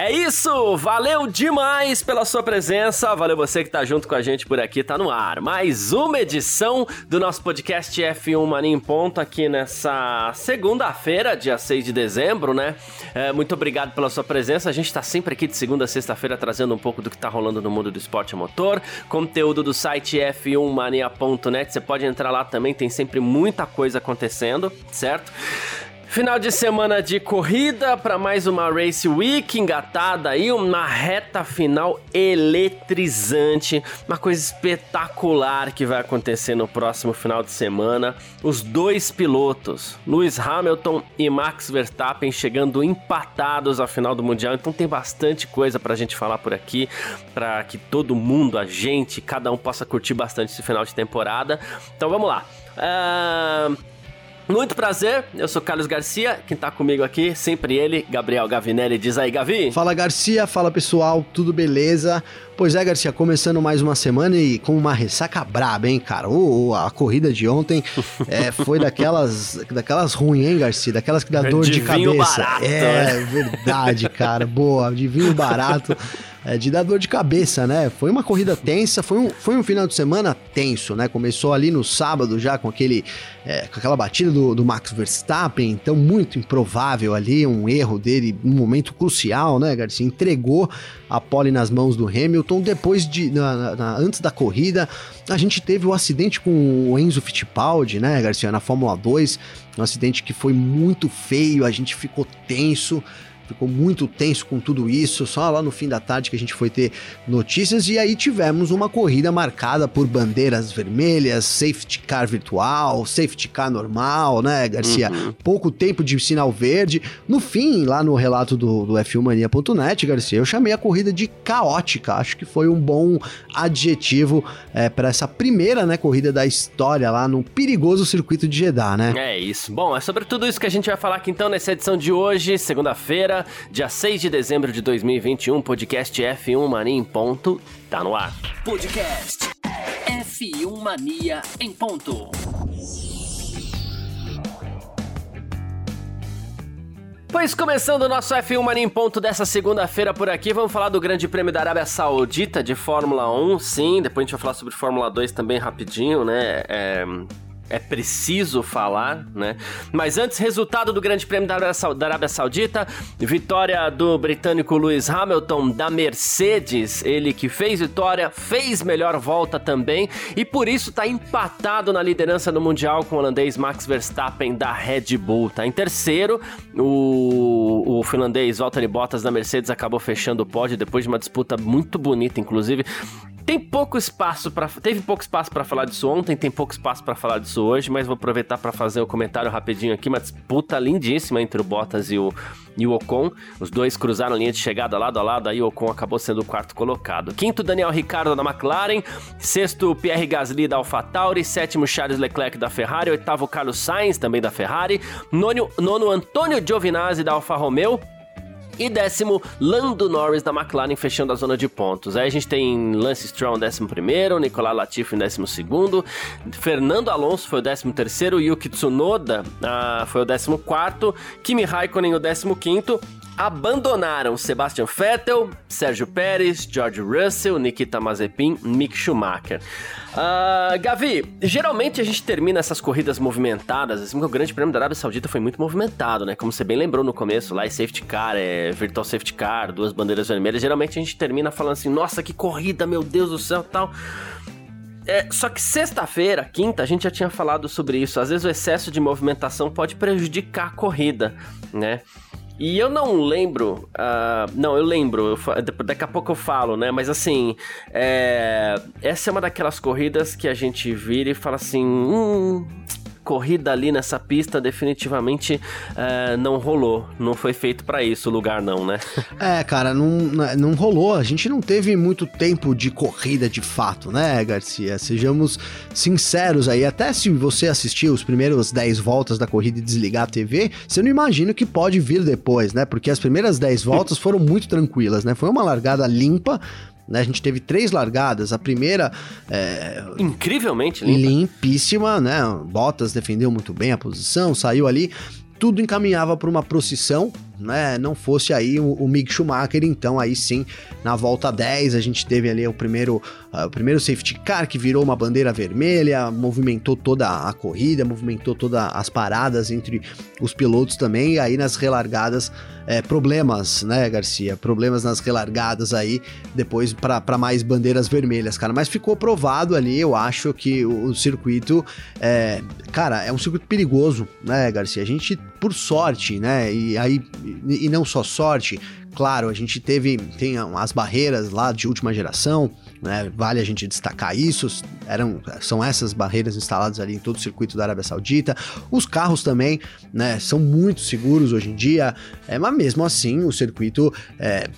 É isso! Valeu demais pela sua presença, valeu você que tá junto com a gente por aqui, tá no ar. Mais uma edição do nosso podcast F1 Mania em Ponto aqui nessa segunda-feira, dia 6 de dezembro, né? É, muito obrigado pela sua presença, a gente tá sempre aqui de segunda a sexta-feira trazendo um pouco do que tá rolando no mundo do esporte motor, conteúdo do site f1mania.net, você pode entrar lá também, tem sempre muita coisa acontecendo, certo? Final de semana de corrida para mais uma Race Week engatada aí, uma reta final eletrizante, uma coisa espetacular que vai acontecer no próximo final de semana. Os dois pilotos, Lewis Hamilton e Max Verstappen, chegando empatados à final do Mundial, então tem bastante coisa para a gente falar por aqui, para que todo mundo, a gente, cada um possa curtir bastante esse final de temporada. Então vamos lá. Uh... Muito prazer, eu sou Carlos Garcia, quem tá comigo aqui, sempre ele, Gabriel Gavinelli. Diz aí, Gavi. Fala Garcia, fala pessoal, tudo beleza? Pois é, Garcia, começando mais uma semana e com uma ressaca braba, hein, cara? Oh, a corrida de ontem é, foi daquelas, daquelas ruins, hein, Garcia? Daquelas que dá dor de, de cabeça. Barato, é, né? verdade, cara. Boa, de vinho barato é, de dar dor de cabeça, né? Foi uma corrida tensa, foi um, foi um final de semana tenso, né? Começou ali no sábado já com aquele é, com aquela batida do, do, Max Verstappen, então muito improvável ali, um erro dele, um momento crucial, né, Garcia? Entregou a pole nas mãos do Hamilton. Depois de, na, na, antes da corrida, a gente teve o um acidente com o Enzo Fittipaldi, né, Garcia, na Fórmula 2, um acidente que foi muito feio, a gente ficou tenso ficou muito tenso com tudo isso. Só lá no fim da tarde que a gente foi ter notícias. E aí tivemos uma corrida marcada por bandeiras vermelhas, safety car virtual, safety car normal, né, Garcia? Uhum. Pouco tempo de sinal verde. No fim, lá no relato do, do F1mania.net, Garcia, eu chamei a corrida de caótica. Acho que foi um bom adjetivo é, para essa primeira né, corrida da história lá no perigoso circuito de Jeddah, né? É isso. Bom, é sobre tudo isso que a gente vai falar aqui então nessa edição de hoje, segunda-feira dia 6 de dezembro de 2021, podcast F1 Mania em ponto, tá no ar. Podcast F1 Mania em ponto. Pois começando o nosso F1 Mania em ponto dessa segunda-feira por aqui, vamos falar do Grande Prêmio da Arábia Saudita de Fórmula 1, sim, depois a gente vai falar sobre Fórmula 2 também rapidinho, né, é é preciso falar, né? Mas antes, resultado do Grande Prêmio da Arábia Saudita, vitória do britânico Lewis Hamilton da Mercedes, ele que fez vitória, fez melhor volta também e por isso tá empatado na liderança do Mundial com o holandês Max Verstappen da Red Bull. Tá em terceiro, o, o finlandês Valtteri Bottas da Mercedes acabou fechando o pódio depois de uma disputa muito bonita, inclusive tem pouco espaço para teve pouco espaço para falar disso ontem, tem pouco espaço para falar disso hoje, mas vou aproveitar para fazer o um comentário rapidinho aqui, uma disputa lindíssima entre o Bottas e o e o Ocon. Os dois cruzaram a linha de chegada lado a lado, aí o Ocon acabou sendo o quarto colocado. Quinto, Daniel Ricciardo da McLaren. Sexto, Pierre Gasly da AlphaTauri. Sétimo, Charles Leclerc da Ferrari. Oitavo, Carlos Sainz, também da Ferrari. Nono, nono Antônio Giovinazzi da Alfa Romeo. E décimo, Lando Norris da McLaren fechando a zona de pontos. Aí a gente tem Lance Stroll décimo primeiro, Nicolas Latifi décimo segundo, Fernando Alonso foi o décimo terceiro, Yuki Tsunoda ah, foi o décimo quarto, Kimi Raikkonen o décimo quinto, abandonaram Sebastian Vettel, Sérgio Pérez, George Russell, Nikita Mazepin, Mick Schumacher. Uh, Gavi, geralmente a gente termina essas corridas movimentadas, assim, o Grande Prêmio da Arábia Saudita foi muito movimentado, né? Como você bem lembrou no começo, lá é safety car, é virtual safety car, duas bandeiras vermelhas. Geralmente a gente termina falando assim, nossa, que corrida, meu Deus do céu, tal. É, só que sexta-feira, quinta, a gente já tinha falado sobre isso. Às vezes o excesso de movimentação pode prejudicar a corrida, né? E eu não lembro. Uh, não, eu lembro. Eu, daqui a pouco eu falo, né? Mas assim. É, essa é uma daquelas corridas que a gente vira e fala assim. Hum, corrida ali nessa pista definitivamente é, não rolou. Não foi feito para isso o lugar, não, né? É, cara, não, não rolou. A gente não teve muito tempo de corrida de fato, né, Garcia? Sejamos sinceros aí. Até se você assistir os primeiros 10 voltas da corrida e desligar a TV, você não imagina o que pode vir depois, né? Porque as primeiras 10 voltas foram muito tranquilas, né? Foi uma largada limpa, né? A gente teve três largadas. A primeira. É, Incrivelmente limpa. Limpíssima, né? Bottas defendeu muito bem a posição, saiu ali. Tudo encaminhava para uma procissão, né? Não fosse aí o, o Mick Schumacher, então aí sim, na volta 10, a gente teve ali o primeiro, uh, o primeiro safety car que virou uma bandeira vermelha, movimentou toda a corrida, movimentou todas as paradas entre os pilotos também, e aí nas relargadas é, problemas, né, Garcia? Problemas nas relargadas aí, depois para mais bandeiras vermelhas, cara. Mas ficou provado ali, eu acho que o, o circuito, é, cara, é um circuito perigoso, né, Garcia? A gente, por sorte, né, e aí, e, não só sorte, claro, a gente teve tem as barreiras lá de última geração, né? Vale a gente destacar isso. Eram, são essas barreiras instaladas ali em todo o circuito da Arábia Saudita. Os carros também, né? São muito seguros hoje em dia. É, mas mesmo assim, o circuito é,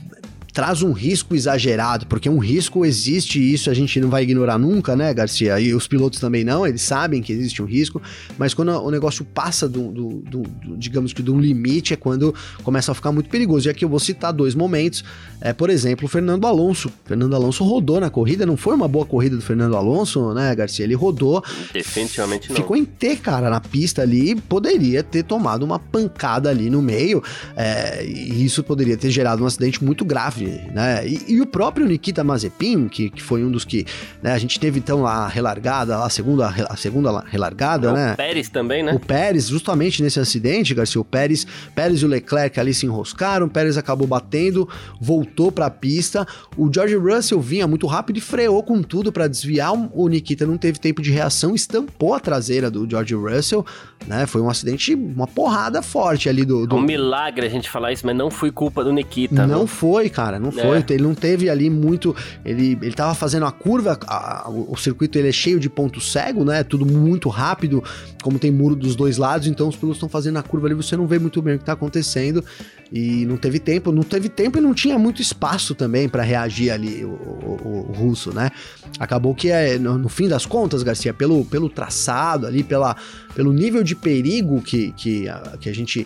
traz um risco exagerado, porque um risco existe e isso a gente não vai ignorar nunca, né, Garcia? E os pilotos também não, eles sabem que existe um risco, mas quando o negócio passa do, do, do, do digamos que de um limite é quando começa a ficar muito perigoso. E aqui eu vou citar dois momentos, é, por exemplo, o Fernando Alonso. Fernando Alonso rodou na corrida, não foi uma boa corrida do Fernando Alonso, né, Garcia? Ele rodou. Definitivamente não. Ficou em T, cara, na pista ali, poderia ter tomado uma pancada ali no meio, é, e isso poderia ter gerado um acidente muito grave né? E, e, o próprio Nikita Mazepin, que, que foi um dos que né, a gente teve então a relargada, a segunda, a segunda relargada, o né? O Pérez também, né? O Pérez, justamente nesse acidente, Garcia, o Pérez, Pérez e o Leclerc ali se enroscaram, o Pérez acabou batendo, voltou para a pista. O George Russell vinha muito rápido e freou com tudo para desviar. O Nikita não teve tempo de reação, estampou a traseira do George Russell, né? Foi um acidente, uma porrada forte ali do. do... É um milagre a gente falar isso, mas não foi culpa do Nikita. Não, não. foi, cara cara, não foi. É. Ele não teve ali muito. Ele, ele tava fazendo a curva, a, a, o circuito ele é cheio de ponto cego, né? Tudo muito rápido, como tem muro dos dois lados, então os pilotos estão fazendo a curva ali, você não vê muito bem o que tá acontecendo. E não teve tempo, não teve tempo e não tinha muito espaço também para reagir ali, o, o, o, russo, né? Acabou que é, no, no, fim das contas, Garcia, pelo, pelo traçado ali, pela, pelo nível de perigo que, que, a, que a gente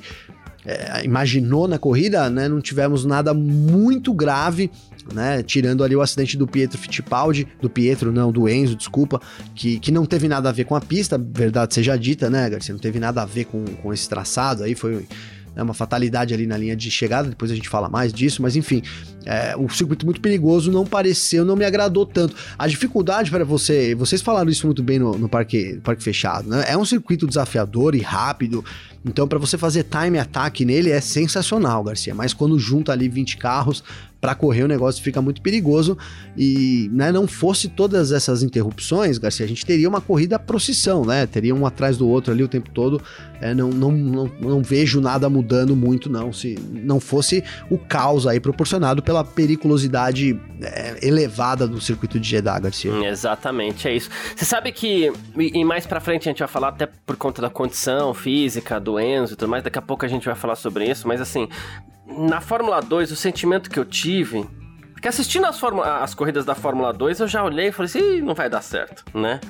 é, imaginou na corrida, né? Não tivemos nada muito grave, né? Tirando ali o acidente do Pietro Fittipaldi, do Pietro, não, do Enzo, desculpa, que, que não teve nada a ver com a pista, verdade seja dita, né, Garcia? Não teve nada a ver com, com esse traçado aí, foi né, uma fatalidade ali na linha de chegada, depois a gente fala mais disso, mas enfim, é, o circuito muito perigoso não pareceu, não me agradou tanto. A dificuldade para você, vocês falaram isso muito bem no, no parque, parque fechado, né? É um circuito desafiador e rápido, então para você fazer time attack nele é sensacional, Garcia, mas quando junta ali 20 carros, para correr o negócio fica muito perigoso e né, não fosse todas essas interrupções, Garcia, a gente teria uma corrida procissão, né? Teria um atrás do outro ali o tempo todo. É, não, não, não, não vejo nada mudando muito, não. Se não fosse o caos aí proporcionado pela periculosidade é, elevada do circuito de Jeddah, Garcia. Exatamente, é isso. Você sabe que, e mais pra frente a gente vai falar até por conta da condição física do Enzo e tudo mais, daqui a pouco a gente vai falar sobre isso, mas assim, na Fórmula 2, o sentimento que eu tive. Porque assistindo as, as corridas da Fórmula 2, eu já olhei e falei assim: não vai dar certo, né?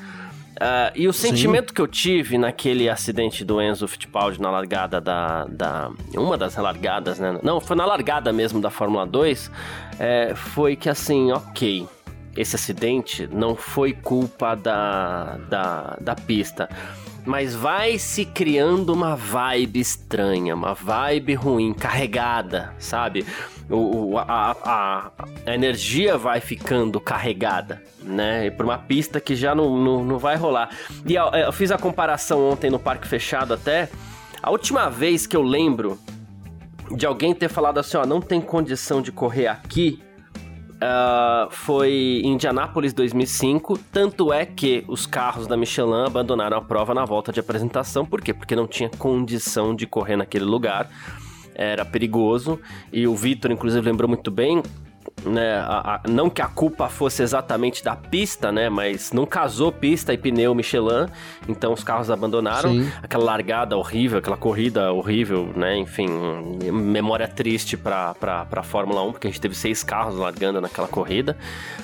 Uh, e o sentimento Sim. que eu tive naquele acidente do Enzo Fittipaldi na largada da, da. Uma das largadas, né? Não, foi na largada mesmo da Fórmula 2. É, foi que assim, ok. Esse acidente não foi culpa da, da, da pista mas vai se criando uma vibe estranha, uma vibe ruim, carregada, sabe? O, a, a, a, energia vai ficando carregada, né? Por uma pista que já não, não, não vai rolar. E eu, eu fiz a comparação ontem no parque fechado até. A última vez que eu lembro de alguém ter falado assim, ó, não tem condição de correr aqui, Uh, foi em Indianápolis 2005. Tanto é que os carros da Michelin abandonaram a prova na volta de apresentação. Por quê? Porque não tinha condição de correr naquele lugar. Era perigoso. E o Vitor, inclusive, lembrou muito bem. Né? A, a, não que a culpa fosse exatamente da pista, né? Mas não casou pista e pneu Michelin, então os carros abandonaram. Sim. Aquela largada horrível, aquela corrida horrível, né? Enfim, memória triste pra, pra, pra Fórmula 1, porque a gente teve seis carros largando naquela corrida.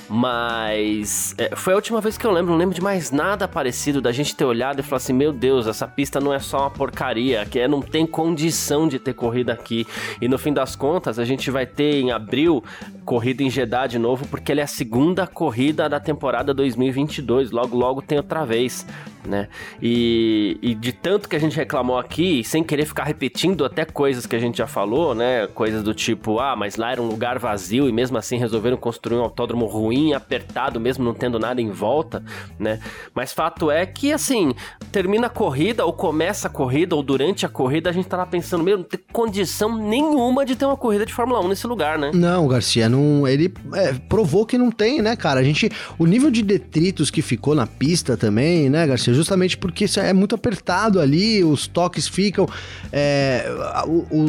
Mas é, foi a última vez que eu lembro, não lembro de mais nada parecido da gente ter olhado e falar assim: meu Deus, essa pista não é só uma porcaria, que é, não tem condição de ter corrida aqui. E no fim das contas, a gente vai ter em abril corrida em Jeddah de novo, porque ela é a segunda corrida da temporada 2022. Logo, logo tem outra vez né? E, e, de tanto que a gente reclamou aqui, sem querer ficar repetindo até coisas que a gente já falou, né? Coisas do tipo, ah, mas lá era um lugar vazio e mesmo assim resolveram construir um autódromo ruim, apertado, mesmo não tendo nada em volta, né? Mas fato é que, assim, termina a corrida, ou começa a corrida, ou durante a corrida, a gente tá lá pensando, meu, não tem condição nenhuma de ter uma corrida de Fórmula 1 nesse lugar, né? Não, Garcia, não, ele é, provou que não tem, né, cara? A gente, o nível de detritos que ficou na pista também, né, Garcia? Justamente porque é muito apertado ali, os toques ficam, é,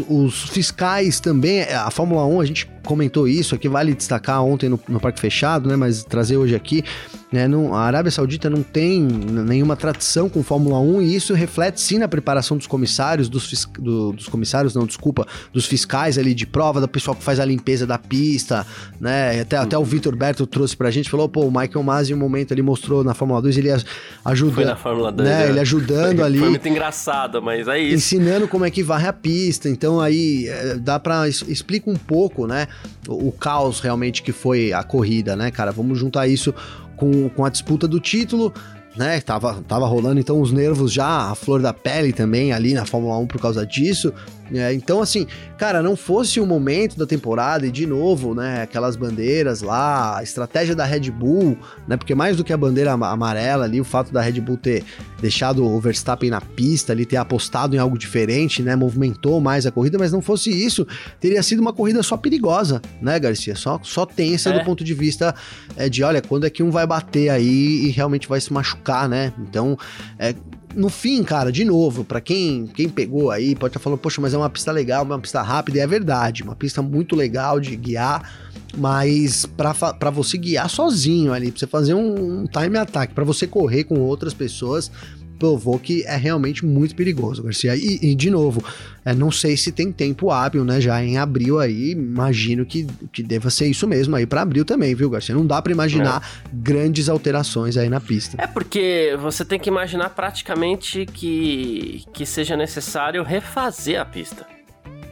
os fiscais também, a Fórmula 1, a gente comentou isso, aqui vale destacar ontem no, no Parque Fechado, né, mas trazer hoje aqui, né, não, a Arábia Saudita não tem nenhuma tradição com Fórmula 1 e isso reflete sim na preparação dos comissários, dos, do, dos comissários, não, desculpa, dos fiscais ali de prova, do pessoal que faz a limpeza da pista, né, até, até o Vitor Berto trouxe pra gente, falou, pô, o Michael Masi em um momento ele mostrou na Fórmula 2, ele ajuda, Foi na Fórmula 2, né, é. ele ajudando foi, ali. Foi muito engraçado, mas é isso. Ensinando como é que varre a pista, então aí é, dá pra, explica um pouco, né, o caos realmente que foi a corrida, né, cara, vamos juntar isso com, com a disputa do título, né? Tava, tava rolando então os nervos já, a flor da pele também ali na Fórmula 1 por causa disso. É, então, assim, cara, não fosse o momento da temporada e de novo, né, aquelas bandeiras lá, a estratégia da Red Bull, né, porque mais do que a bandeira amarela ali, o fato da Red Bull ter deixado o Verstappen na pista ali, ter apostado em algo diferente, né, movimentou mais a corrida, mas não fosse isso, teria sido uma corrida só perigosa, né, Garcia? Só, só tensa é. do ponto de vista é, de, olha, quando é que um vai bater aí e realmente vai se machucar, né? Então, é, no fim, cara, de novo, para quem, quem pegou aí, pode estar tá falando, poxa, mas é uma pista legal, uma pista rápida, e é verdade, uma pista muito legal de guiar, mas para você guiar sozinho ali, pra você fazer um, um time attack, para você correr com outras pessoas, provou que é realmente muito perigoso, Garcia. E, e de novo, é, não sei se tem tempo hábil, né? Já em abril aí, imagino que, que deva ser isso mesmo aí para abril também, viu, Garcia? Não dá para imaginar é. grandes alterações aí na pista. É porque você tem que imaginar praticamente que, que seja necessário refazer a pista.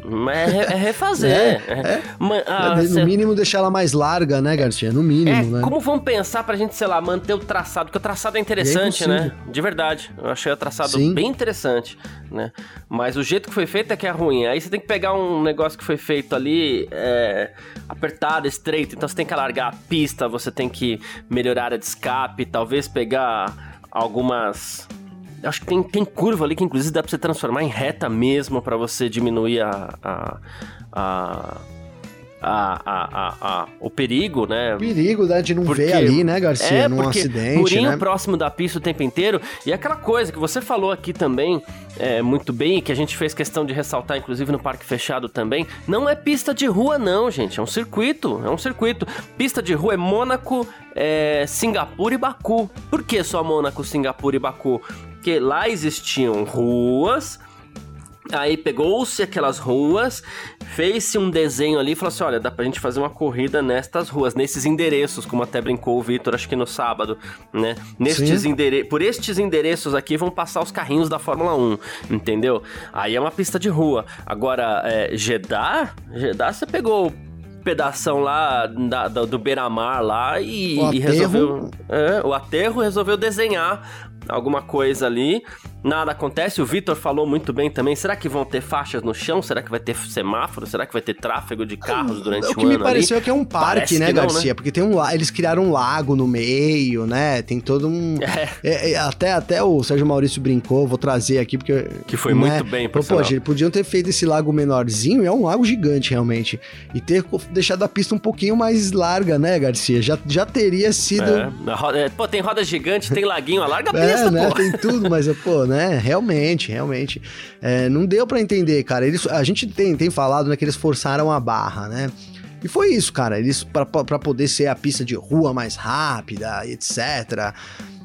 Mas é, é refazer. é, é. Mas, ah, no cê... mínimo deixar ela mais larga, né, Garcia? No mínimo, é, né? Como vamos pensar pra gente, sei lá, manter o traçado? Porque o traçado é interessante, né? De verdade. Eu achei o traçado Sim. bem interessante, né? Mas o jeito que foi feito é que é ruim. Aí você tem que pegar um negócio que foi feito ali é, apertado, estreito. Então você tem que alargar a pista, você tem que melhorar a área de escape, talvez pegar algumas Acho que tem, tem curva ali que inclusive dá pra você transformar em reta mesmo para você diminuir a, a, a a, a, a, o perigo, né? O perigo, né, de não porque, ver ali, né, Garcia, é, num acidente, murinho né? próximo da pista o tempo inteiro. E aquela coisa que você falou aqui também, é, muito bem, que a gente fez questão de ressaltar, inclusive no parque fechado também, não é pista de rua não, gente, é um circuito, é um circuito. Pista de rua é Mônaco, é, Singapura e Baku. Por que só Mônaco, Singapura e Baku? Porque lá existiam ruas, Aí pegou-se aquelas ruas, fez-se um desenho ali e falou assim: olha, dá pra gente fazer uma corrida nestas ruas, nesses endereços, como até brincou o Vitor, acho que no sábado, né? Nestes endere... Por estes endereços aqui vão passar os carrinhos da Fórmula 1, entendeu? Aí é uma pista de rua. Agora, é, Jeddah, Jeddah você pegou pedação lá da, da, do Beira-Mar lá e, e resolveu. É, o aterro resolveu desenhar alguma coisa ali. Nada acontece. O Vitor falou muito bem também. Será que vão ter faixas no chão? Será que vai ter semáforo? Será que vai ter tráfego de carros durante o, o ano? O que me pareceu ali? é que é um parque, né, não, Garcia? Né? Porque tem um eles criaram um lago no meio, né? Tem todo um. É. É, é, até, até o Sérgio Maurício brincou, vou trazer aqui, porque. Que foi né? muito bem, por Poxa, eles podiam ter feito esse lago menorzinho, é um lago gigante, realmente. E ter deixado a pista um pouquinho mais larga, né, Garcia? Já, já teria sido. É. é pô, tem roda gigante, tem laguinho, a larga a pista, é, né? pô. Tem tudo, mas, pô, né? Realmente realmente. É, não deu para entender, cara. Eles, a gente tem, tem falado né, que eles forçaram a barra, né? E foi isso, cara. Eles, para poder ser a pista de rua mais rápida, etc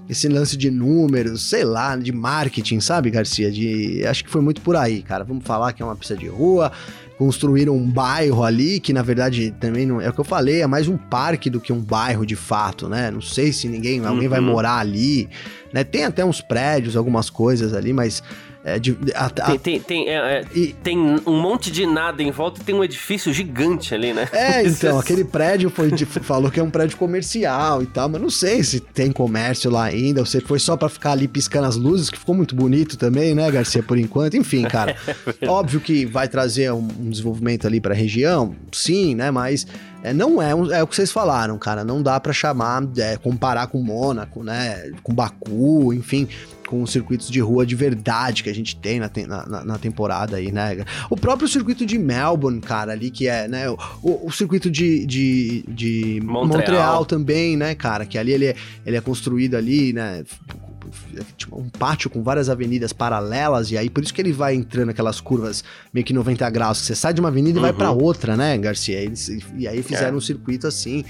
esse lance de números, sei lá, de marketing, sabe, Garcia? De acho que foi muito por aí, cara. Vamos falar que é uma pista de rua, construíram um bairro ali, que na verdade também não é o que eu falei, é mais um parque do que um bairro de fato, né? Não sei se ninguém, uhum. alguém vai uhum. morar ali, né? Tem até uns prédios, algumas coisas ali, mas é, de, a, a, tem, tem, tem, é, é, e, tem, um monte de nada em volta e tem um edifício gigante ali, né? É, então, aquele prédio foi de, falou que é um prédio comercial e tal, mas não sei se tem comércio lá ainda, ou se foi só para ficar ali piscando as luzes, que ficou muito bonito também, né, Garcia, por enquanto. Enfim, cara, é óbvio que vai trazer um, um desenvolvimento ali para a região, sim, né, mas é, não é, é o que vocês falaram, cara. Não dá para chamar, é, comparar com Mônaco, né? Com Baku, enfim com os circuitos de rua de verdade que a gente tem na, na, na, temporada aí, né? O próprio circuito de Melbourne, cara, ali que é, né? O, o circuito de, de, de Montreal. Montreal. também, né, cara? Que ali ele é, ele é construído ali, né? Tipo, um pátio com várias avenidas paralelas, e aí por isso que ele vai entrando aquelas curvas meio que 90 graus, que você sai de uma avenida e vai para uhum. outra, né, Garcia? Eles, e aí fizeram é. um circuito assim.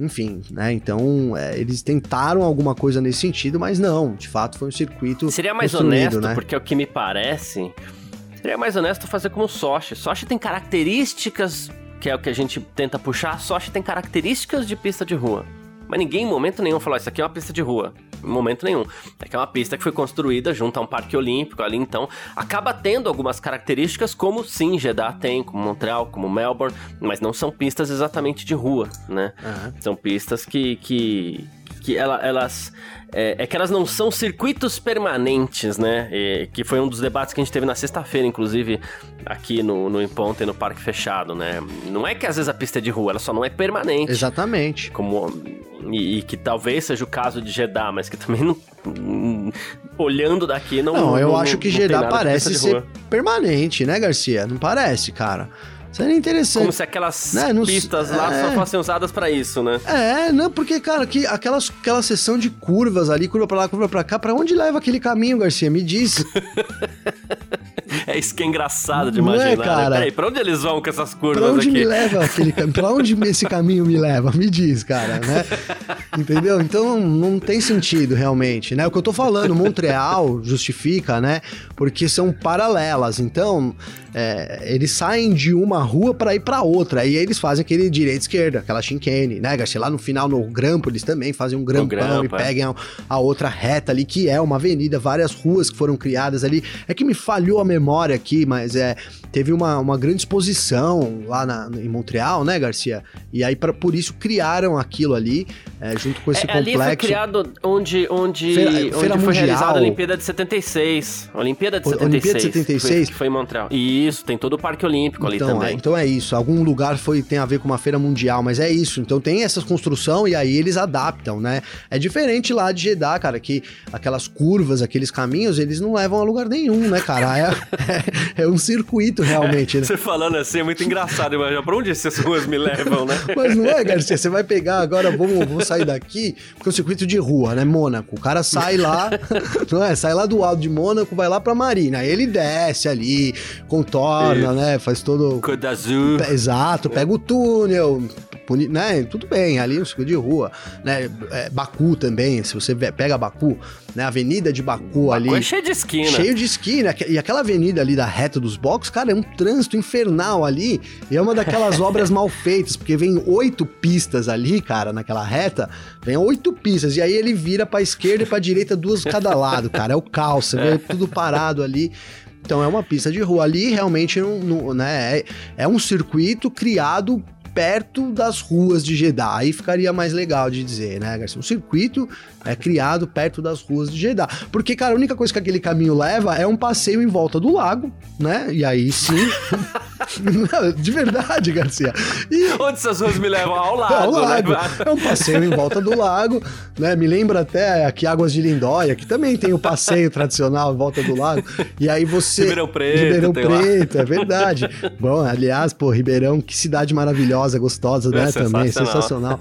Enfim, né? Então, é, eles tentaram alguma coisa nesse sentido, mas não, de fato foi um circuito. Seria mais honesto, né? porque é o que me parece. Seria mais honesto fazer como o Sochi. Sochi tem características, que é o que a gente tenta puxar, Sochi tem características de pista de rua. Mas ninguém em momento nenhum falou, isso aqui é uma pista de rua. Em momento nenhum. É que é uma pista que foi construída junto a um parque olímpico ali, então acaba tendo algumas características como sim, Jeddah tem, como Montreal, como Melbourne, mas não são pistas exatamente de rua, né? Uhum. São pistas que, que, que ela, elas é, é, que elas não são circuitos permanentes, né? E, que foi um dos debates que a gente teve na sexta-feira, inclusive, aqui no, no Imponte, no Parque Fechado, né? Não é que às vezes a pista é de rua, ela só não é permanente. Exatamente. Como, e, e que talvez seja o caso de Jeddah, mas que também não. olhando daqui, não. Não, eu não, acho que Jeddah parece ser permanente, né, Garcia? Não parece, cara. Seria interessante. Como se aquelas né? pistas lá é... só fossem usadas para isso, né? É, não, porque, cara, que aquelas, aquela sessão de curvas ali, curva pra lá, curva pra cá, pra onde leva aquele caminho, Garcia? Me diz. é isso que é engraçado de imaginar. Não é, né? cara? Né? Peraí, pra onde eles vão com essas curvas pra onde aqui? me leva aquele caminho? Pra onde esse caminho me leva? Me diz, cara, né? Entendeu? Então não tem sentido realmente, né? O que eu tô falando, Montreal justifica, né? Porque são paralelas. Então, é, eles saem de uma rua para ir para outra. E aí eles fazem aquele direita esquerda, aquela chinquene, né, Garcia? Lá no final, no grampo, eles também fazem um grampão grampo, e é. pegam a, a, outra reta ali, que é uma avenida, várias ruas que foram criadas ali. É que me falhou a memória aqui, mas é teve uma, uma grande exposição lá na, em Montreal, né, Garcia? E aí, pra, por isso, criaram aquilo ali, é, junto com esse é, complexo. Ali foi criado onde, onde, feira, onde feira foi realizada a Olimpíada de 76. Olimpíada de 76. Olimpíada de 76? Que foi, em Montreal. E isso, tem todo o Parque Olímpico então, ali também. É, então é isso. Algum lugar foi tem a ver com uma feira mundial, mas é isso. Então tem essa construção e aí eles adaptam, né? É diferente lá de Jeddah, cara, que aquelas curvas, aqueles caminhos, eles não levam a lugar nenhum, né, cara? É, é, é um circuito realmente, né? Você falando assim é muito engraçado, imagina. Pra onde essas ruas me levam, né? Mas não é, Garcia? Você vai pegar agora, vamos, vamos sair daqui, porque é um circuito de rua, né? Mônaco. O cara sai lá, não é? Sai lá do alto de Mônaco, vai lá pra Marina. Aí ele desce ali, contorna, né? Faz todo. Côte d'Azur. Exato, pega o túnel, né? Tudo bem, ali é um circuito de rua, né? É, Baku também, se você pega Baku, né? Avenida de Baku, Baku ali. É cheio de esquina. Cheio de esquina. E aquela avenida ali da reta dos boxes, cara, é um trânsito infernal ali. E é uma daquelas obras mal feitas, porque vem oito pistas ali, cara, naquela reta. Vem oito pistas. E aí ele vira pra esquerda e pra direita, duas cada lado, cara. É o caos. Você vê tudo parado ali. Então é uma pista de rua. Ali realmente não, não né, é, é um circuito criado perto das ruas de Jeddah. Aí ficaria mais legal de dizer, né, Garcia? Um circuito é criado perto das ruas de Jeddah. Porque, cara, a única coisa que aquele caminho leva é um passeio em volta do lago, né? E aí sim. de verdade, Garcia. E... Onde essas ruas me levam? Ao lago, Ao lago. Né? É um passeio em volta do lago, né? Me lembra até aqui Águas de Lindóia, que também tem o passeio tradicional em volta do lago. E aí você. Ribeirão Preto. Ribeirão Preto, lá. é verdade. Bom, aliás, pô, Ribeirão, que cidade maravilhosa, gostosa, né? É também, sensacional.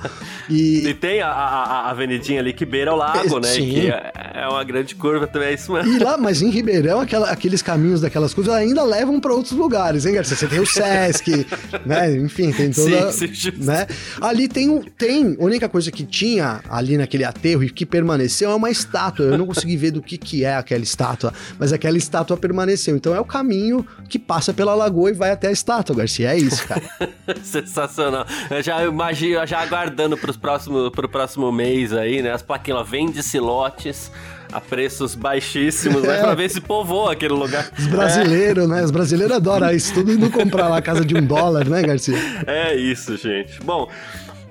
E... e tem a, a, a avenidinha ali que beira ao lago, né? Sim. Que é, uma grande curva também, é isso mesmo. E lá, mas em Ribeirão, aquela, aqueles caminhos daquelas curvas ainda levam para outros lugares, hein, Garcia? Você tem o Sesc, né? Enfim, tem toda. Sim, sim, né? Ali tem, tem. A única coisa que tinha ali naquele aterro e que permaneceu é uma estátua. Eu não consegui ver do que, que é aquela estátua, mas aquela estátua permaneceu. Então é o caminho que passa pela lagoa e vai até a estátua, Garcia. É isso, cara. Sensacional. Eu já imagino, já aguardando próximo, pro próximo mês aí, né? As plaquinhas, ó, vende-se lotes a preços baixíssimos, né? É. Pra ver se povoa aquele lugar. Os brasileiros, é. né? Os brasileiros adoram isso. Tudo indo comprar lá a casa de um dólar, né, Garcia? É isso, gente. Bom.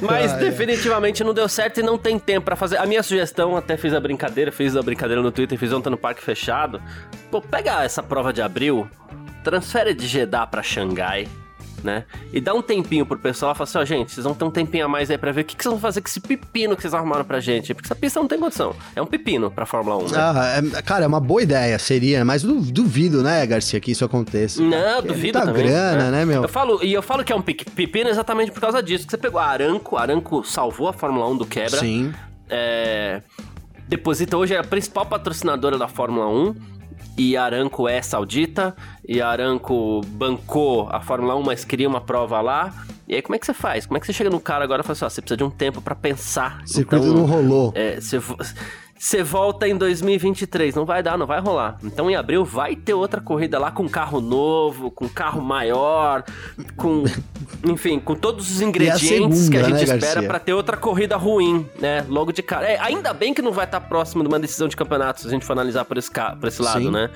Mas ah, definitivamente é. não deu certo e não tem tempo para fazer. A minha sugestão, até fiz a brincadeira, fiz a brincadeira no Twitter, fiz ontem no Parque Fechado. Pô, pega essa prova de abril, transfere de Jeddah para Xangai né? E dá um tempinho pro pessoal e fala assim, ó, oh, gente, vocês vão ter um tempinho a mais aí pra ver o que, que vocês vão fazer com esse pepino que vocês arrumaram pra gente. Porque essa pista não tem condição. É um pepino pra Fórmula 1. Né? Ah, é, cara, é uma boa ideia, seria, mas duvido, né, Garcia, que isso aconteça. Não, duvido é também. grana, né, meu? Eu falo, e eu falo que é um pepino exatamente por causa disso. Que você pegou a Aranco, a Aranco salvou a Fórmula 1 do quebra. Sim. É... Deposita hoje é a principal patrocinadora da Fórmula 1 e Aranco é saudita, e Aranco bancou a Fórmula 1, mas queria uma prova lá. E aí, como é que você faz? Como é que você chega no cara agora e fala assim, ó, você precisa de um tempo para pensar. Circuito então, não rolou. É, você você volta em 2023. Não vai dar, não vai rolar. Então em abril vai ter outra corrida lá com carro novo, com carro maior, com. enfim, com todos os ingredientes segunda, que a gente né, espera para ter outra corrida ruim, né? Logo de cara. É, ainda bem que não vai estar tá próximo de uma decisão de campeonato, se a gente for analisar por esse, por esse lado, Sim. né?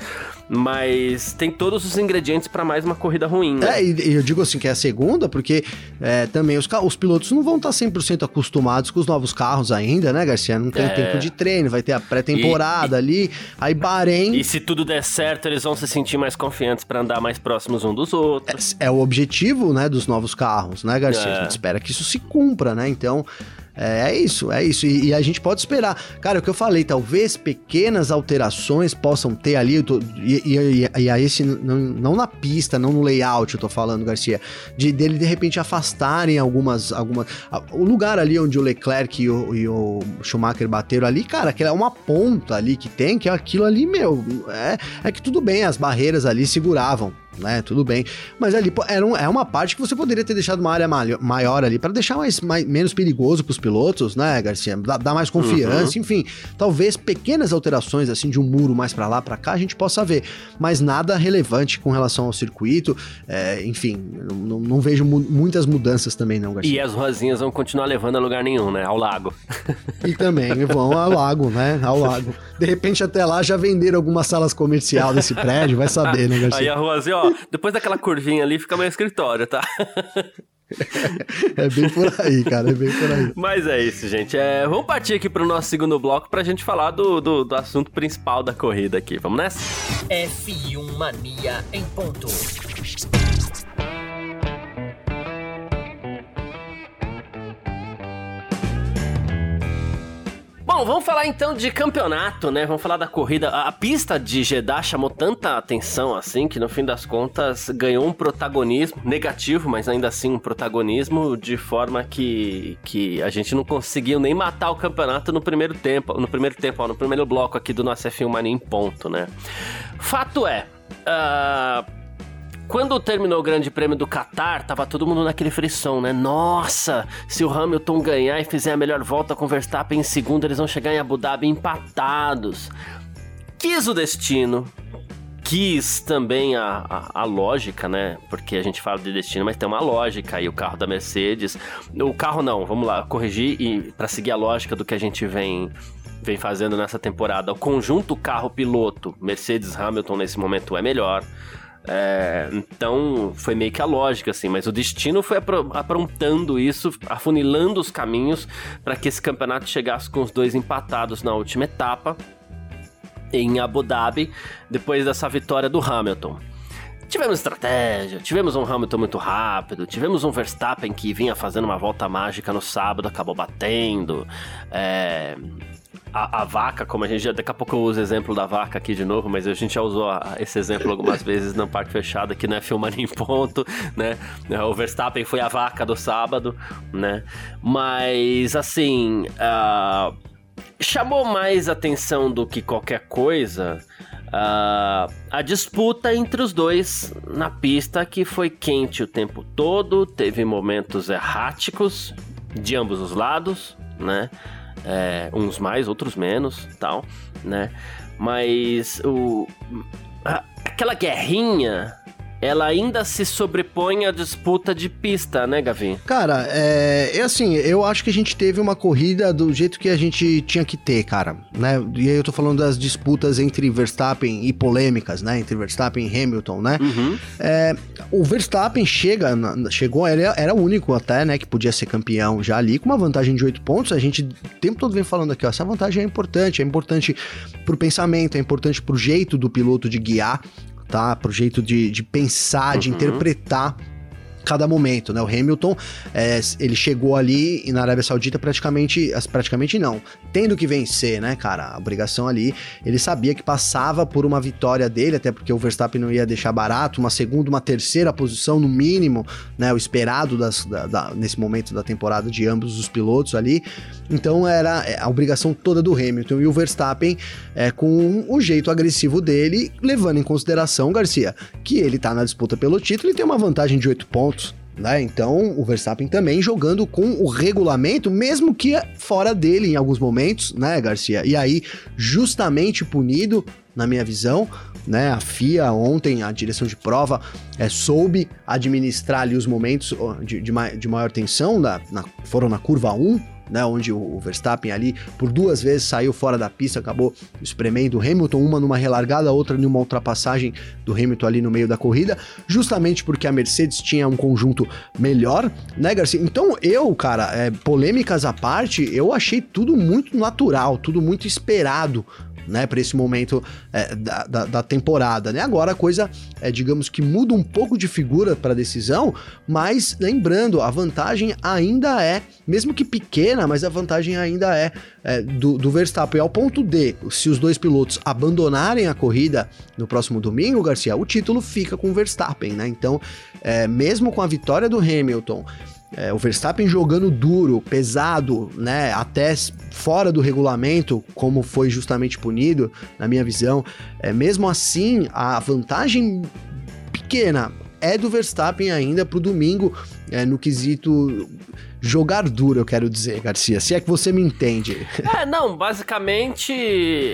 Mas tem todos os ingredientes para mais uma corrida ruim, né? É, e eu digo assim que é a segunda, porque é, também os, os pilotos não vão estar 100% acostumados com os novos carros ainda, né, Garcia? Não tem é... tempo de treino vai ter a pré-temporada ali, aí Bahrein. E se tudo der certo, eles vão se sentir mais confiantes para andar mais próximos um dos outros. É, é, o objetivo, né, dos novos carros, né, Garcia? É. A gente espera que isso se cumpra, né? Então, é, é, isso, é isso. E, e, a gente pode esperar. Cara, o que eu falei, talvez pequenas alterações possam ter ali. Tô, e, e, e, a esse, não, não, na pista, não no layout, eu tô falando, Garcia. De dele de repente afastarem algumas. algumas o lugar ali onde o Leclerc e o, e o Schumacher bateram ali, cara, aquela é uma ponta ali que tem, que é aquilo ali, meu. É, é que tudo bem, as barreiras ali seguravam né? Tudo bem. Mas ali era um, é uma parte que você poderia ter deixado uma área maior ali para deixar mais, mais, menos perigoso para os pilotos, né, Garcia? Dar, dar mais confiança, uhum. enfim. Talvez pequenas alterações assim de um muro mais para lá, para cá, a gente possa ver. Mas nada relevante com relação ao circuito. É, enfim, não, não vejo mu muitas mudanças também, não, Garcia. E as rosinhas vão continuar levando a lugar nenhum, né? Ao lago. E também vão ao lago, né? Ao lago. De repente, até lá já venderam algumas salas comercial desse prédio, vai saber, né, Garcia? Aí a ruazinha, ó, depois daquela curvinha ali fica meu escritório, tá? é bem por aí, cara, é bem por aí. Mas é isso, gente. É, vamos partir aqui pro nosso segundo bloco pra gente falar do, do, do assunto principal da corrida aqui. Vamos nessa? F1 Mania em ponto. Bom, vamos falar então de campeonato, né? Vamos falar da corrida. A pista de Jeddah chamou tanta atenção assim que no fim das contas ganhou um protagonismo negativo, mas ainda assim um protagonismo de forma que, que a gente não conseguiu nem matar o campeonato no primeiro tempo, no primeiro tempo, ó, no primeiro bloco aqui do nosso F1 Mania em ponto, né? Fato é, uh, quando terminou o Grande Prêmio do Qatar, tava todo mundo naquele frição, né? Nossa, se o Hamilton ganhar e fizer a melhor volta com Verstappen em segundo, eles vão chegar em Abu Dhabi empatados. Quis o destino, quis também a, a, a, lógica, né? Porque a gente fala de destino, mas tem uma lógica aí, o carro da Mercedes. O carro não, vamos lá, corrigir e para seguir a lógica do que a gente vem vem fazendo nessa temporada. O conjunto carro-piloto Mercedes Hamilton nesse momento é melhor. É, então foi meio que a lógica, assim, mas o destino foi aprontando isso, afunilando os caminhos para que esse campeonato chegasse com os dois empatados na última etapa em Abu Dhabi, depois dessa vitória do Hamilton. Tivemos estratégia, tivemos um Hamilton muito rápido, tivemos um Verstappen que vinha fazendo uma volta mágica no sábado, acabou batendo. É, a, a, vaca, como a gente já. Daqui a pouco eu uso o exemplo da vaca aqui de novo, mas a gente já usou a, esse exemplo algumas vezes no Parque Fechado, que não é filmando em ponto, né? O Verstappen foi a vaca do sábado, né? Mas, assim. Uh, chamou mais atenção do que qualquer coisa uh, a disputa entre os dois na pista, que foi quente o tempo todo, teve momentos erráticos de ambos os lados, né? É, uns mais, outros menos, tal, né? Mas o, a, aquela guerrinha ela ainda se sobrepõe à disputa de pista, né, Gavi? Cara, é, é assim, eu acho que a gente teve uma corrida do jeito que a gente tinha que ter, cara, né? E aí eu tô falando das disputas entre Verstappen e polêmicas, né? Entre Verstappen e Hamilton, né? Uhum. É, o Verstappen chega, chegou, era, era o único até, né, que podia ser campeão já ali, com uma vantagem de 8 pontos. A gente o tempo todo vem falando aqui, ó, essa vantagem é importante, é importante pro pensamento, é importante pro jeito do piloto de guiar tá? Pro jeito de, de pensar, de uhum. interpretar cada momento, né? O Hamilton, é, ele chegou ali na Arábia Saudita praticamente, praticamente não, tendo que vencer, né, cara? A obrigação ali, ele sabia que passava por uma vitória dele, até porque o Verstappen não ia deixar barato, uma segunda, uma terceira posição no mínimo, né? O esperado das, da, da, nesse momento da temporada de ambos os pilotos ali. Então era é, a obrigação toda do Hamilton e o Verstappen é, com o jeito agressivo dele, levando em consideração, Garcia, que ele tá na disputa pelo título e tem uma vantagem de 8 pontos pontos. Né? Então, o Verstappen também jogando com o regulamento, mesmo que fora dele em alguns momentos, né, Garcia? E aí, justamente punido, na minha visão, né? A FIA ontem, a direção de prova, é, soube administrar ali os momentos de, de, de maior tensão, na, na, foram na curva 1, né, onde o Verstappen ali por duas vezes saiu fora da pista, acabou espremendo o Hamilton, uma numa relargada, outra numa ultrapassagem do Hamilton ali no meio da corrida, justamente porque a Mercedes tinha um conjunto melhor, né, Garcia? Então eu, cara, é, polêmicas à parte, eu achei tudo muito natural, tudo muito esperado né, para esse momento é, da, da, da, temporada, né? Agora a coisa, é, digamos que muda um pouco de figura para a decisão, mas lembrando, a vantagem ainda é, mesmo que pequena, mas a vantagem ainda é, é do, do Verstappen. Ao ponto de, se os dois pilotos abandonarem a corrida no próximo domingo, Garcia, o título fica com o Verstappen, né? Então, é, mesmo com a vitória do Hamilton é, o Verstappen jogando duro, pesado, né, até fora do regulamento, como foi justamente punido, na minha visão, é, mesmo assim, a vantagem pequena é do Verstappen ainda pro domingo, é, no quesito jogar duro, eu quero dizer, Garcia, se é que você me entende. É, não, basicamente,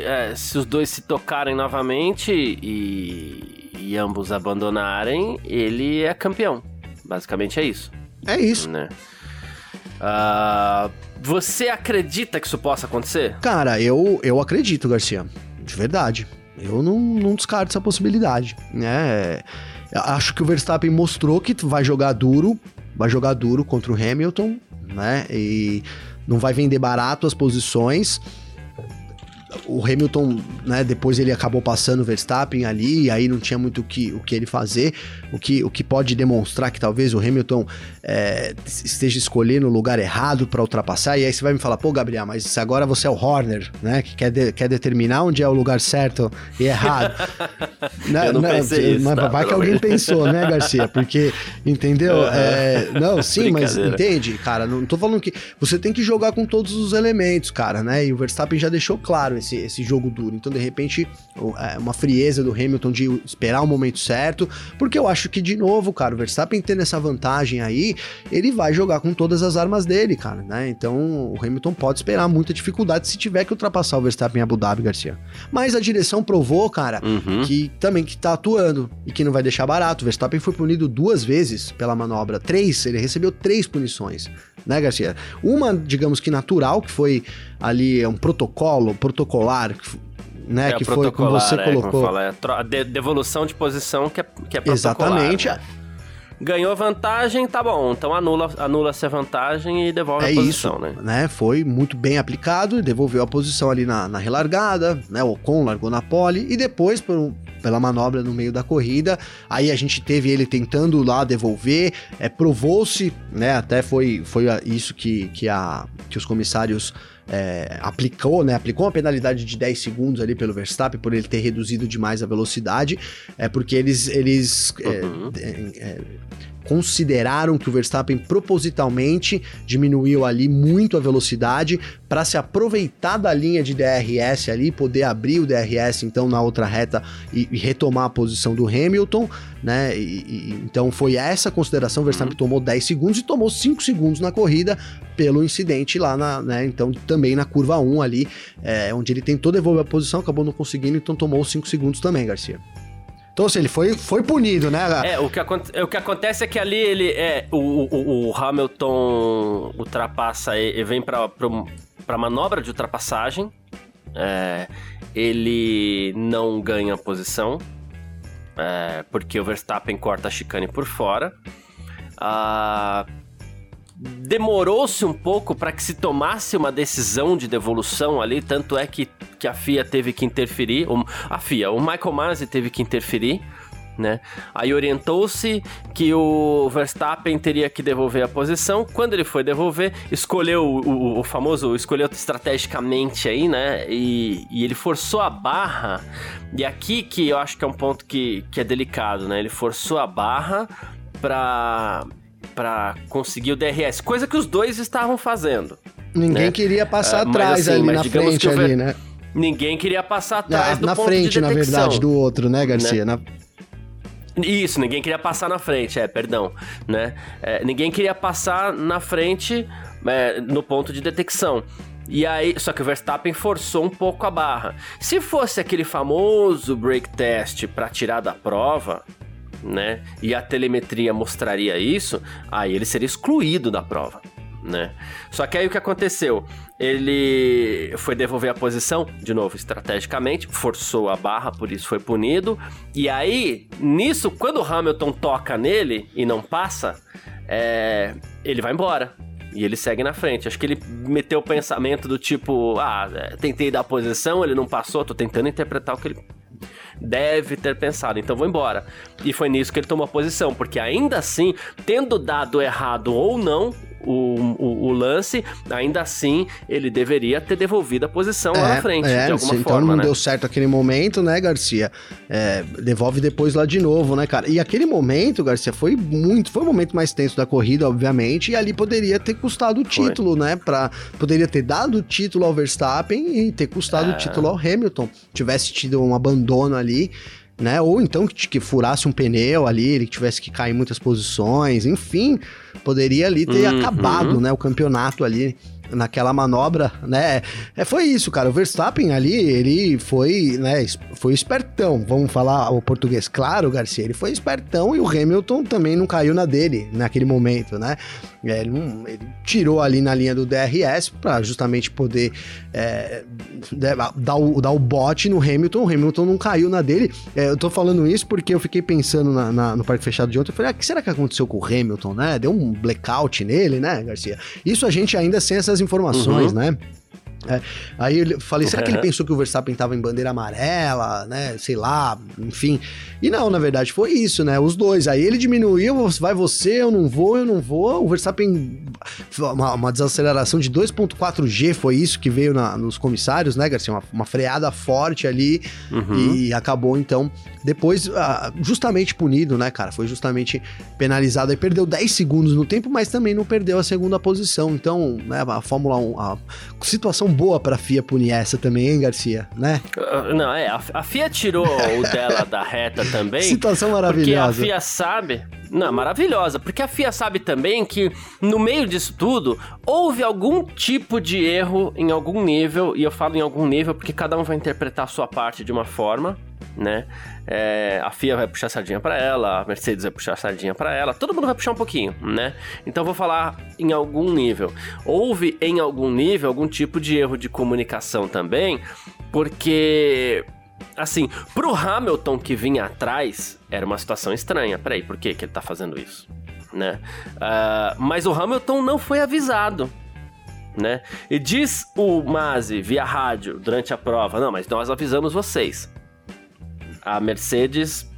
é, se os dois se tocarem novamente e, e ambos abandonarem, ele é campeão. Basicamente é isso. É isso. Né? Uh, você acredita que isso possa acontecer? Cara, eu, eu acredito, Garcia. De verdade. Eu não, não descarto essa possibilidade, né? Acho que o Verstappen mostrou que vai jogar duro, vai jogar duro contra o Hamilton, né? E não vai vender barato as posições o Hamilton, né, depois ele acabou passando o Verstappen ali, e aí não tinha muito o que, o que ele fazer, o que, o que pode demonstrar que talvez o Hamilton é, esteja escolhendo o lugar errado para ultrapassar, e aí você vai me falar, pô, Gabriel, mas agora você é o Horner, né, que quer, de, quer determinar onde é o lugar certo e errado. não, Eu não, não pensei isso, mas vai que alguém pensou, né, Garcia, porque, entendeu? É, não, sim, mas entende, cara, não tô falando que você tem que jogar com todos os elementos, cara, né, e o Verstappen já deixou claro esse, esse jogo duro. Então, de repente, é, uma frieza do Hamilton de esperar o momento certo, porque eu acho que, de novo, cara, o Verstappen tendo essa vantagem aí, ele vai jogar com todas as armas dele, cara, né? Então, o Hamilton pode esperar muita dificuldade se tiver que ultrapassar o Verstappen em Abu Dhabi, Garcia. Mas a direção provou, cara, uhum. que também que tá atuando e que não vai deixar barato. O Verstappen foi punido duas vezes pela manobra, três, ele recebeu três punições, né, Garcia? Uma, digamos que natural, que foi ali é um protocolo, protocolar, né? É, que foi como você é, colocou. Como fala, é a devolução de posição que é, que é Exatamente. Né? Ganhou vantagem, tá bom. Então anula, anula essa vantagem e devolve é a posição, isso, né? né? Foi muito bem aplicado, devolveu a posição ali na, na relargada, né? O Ocon largou na pole e depois, por, pela manobra no meio da corrida, aí a gente teve ele tentando lá devolver, é, provou-se, né? Até foi, foi isso que, que, a, que os comissários é, aplicou, né? Aplicou uma penalidade de 10 segundos ali pelo Verstappen por ele ter reduzido demais a velocidade, é porque eles, eles é, uhum. é, consideraram que o Verstappen propositalmente diminuiu ali muito a velocidade para se aproveitar da linha de DRS ali, poder abrir o DRS então na outra reta e, e retomar a posição do Hamilton, né? E, e, então foi essa consideração. O Verstappen uhum. tomou 10 segundos e tomou 5 segundos na corrida pelo incidente lá na, né? Então também na curva 1 ali, é, onde ele tentou devolver a posição, acabou não conseguindo, então tomou 5 segundos também, Garcia. Então, assim, ele foi, foi punido, né? É, o que, o que acontece é que ali ele é. O, o, o Hamilton ultrapassa e vem pra, pra, pra manobra de ultrapassagem. É, ele não ganha posição. É, porque o Verstappen corta a chicane por fora. Ah, demorou-se um pouco para que se tomasse uma decisão de devolução ali, tanto é que, que a FIA teve que interferir, a FIA, o Michael Masi teve que interferir, né? Aí orientou-se que o Verstappen teria que devolver a posição. Quando ele foi devolver, escolheu o, o, o famoso, escolheu estrategicamente aí, né? E, e, ele forçou a barra. E aqui que eu acho que é um ponto que, que é delicado, né? Ele forçou a barra para para conseguir o DRS, coisa que os dois estavam fazendo. Ninguém né? queria passar uh, atrás assim, ali na frente ali, né? Ninguém queria passar atrás ah, do na frente, de na verdade, do outro, né, Garcia? Né? Na... Isso, ninguém queria passar na frente, é, perdão, né? É, ninguém queria passar na frente é, no ponto de detecção. E aí, só que o Verstappen forçou um pouco a barra. Se fosse aquele famoso break test para tirar da prova, né? E a telemetria mostraria isso, aí ele seria excluído da prova. Né? Só que aí o que aconteceu? Ele foi devolver a posição, de novo, estrategicamente, forçou a barra, por isso foi punido. E aí, nisso, quando o Hamilton toca nele e não passa, é... ele vai embora. E ele segue na frente. Acho que ele meteu o pensamento do tipo: ah, é, tentei dar a posição, ele não passou, tô tentando interpretar o que ele deve ter pensado, então vou embora. E foi nisso que ele tomou a posição, porque ainda assim, tendo dado errado ou não, o, o, o, lance, ainda assim ele deveria ter devolvido a posição é, lá na frente, é, de alguma então forma. Então não né? deu certo aquele momento, né, Garcia? É, devolve depois lá de novo, né, cara? E aquele momento, Garcia, foi muito. Foi o momento mais tenso da corrida, obviamente, e ali poderia ter custado o título, foi. né? Pra, poderia ter dado o título ao Verstappen e ter custado o é. título ao Hamilton. Tivesse tido um abandono ali né? Ou então que, que furasse um pneu ali, ele tivesse que cair em muitas posições, enfim, poderia ali ter uhum. acabado, né, o campeonato ali naquela manobra, né? É, foi isso, cara. O Verstappen ali, ele foi, né, foi espertão. Vamos falar o português claro, Garcia. Ele foi espertão e o Hamilton também não caiu na dele naquele momento, né? É, ele, ele tirou ali na linha do DRS para justamente poder é, dar, o, dar o bote no Hamilton. O Hamilton não caiu na dele. É, eu tô falando isso porque eu fiquei pensando na, na, no parque fechado de ontem. Eu falei, ah, que será que aconteceu com o Hamilton, né? Deu um blackout nele, né, Garcia? Isso a gente ainda sem essas informações, uhum. né? É, aí eu falei, será que ele pensou que o Verstappen tava em bandeira amarela, né? Sei lá, enfim. E não, na verdade, foi isso, né? Os dois. Aí ele diminuiu, vai você, eu não vou, eu não vou. O Verstappen, uma, uma desaceleração de 2.4G foi isso que veio na, nos comissários, né, Garcia? Uma, uma freada forte ali uhum. e acabou, então, depois, ah, justamente punido, né, cara? Foi justamente penalizado. Aí perdeu 10 segundos no tempo, mas também não perdeu a segunda posição. Então, né, a Fórmula 1, a situação boa pra FIA punir essa também, hein, Garcia? Né? Uh, não, é, a, a, FIA tirou o dela da reta também. Situação maravilhosa. Porque a FIA sabe. Não, maravilhosa, porque a FIA sabe também que no meio disso tudo houve algum tipo de erro em algum nível, e eu falo em algum nível porque cada um vai interpretar a sua parte de uma forma né? É, a FIA vai puxar sardinha para ela, a Mercedes vai puxar sardinha para ela, todo mundo vai puxar um pouquinho, né? Então vou falar em algum nível. Houve em algum nível algum tipo de erro de comunicação também, porque assim, pro Hamilton que vinha atrás, era uma situação estranha. Peraí, por que, que ele tá fazendo isso? Né? Uh, mas o Hamilton não foi avisado. Né? E diz o Masi via rádio durante a prova: não, mas nós avisamos vocês a Mercedes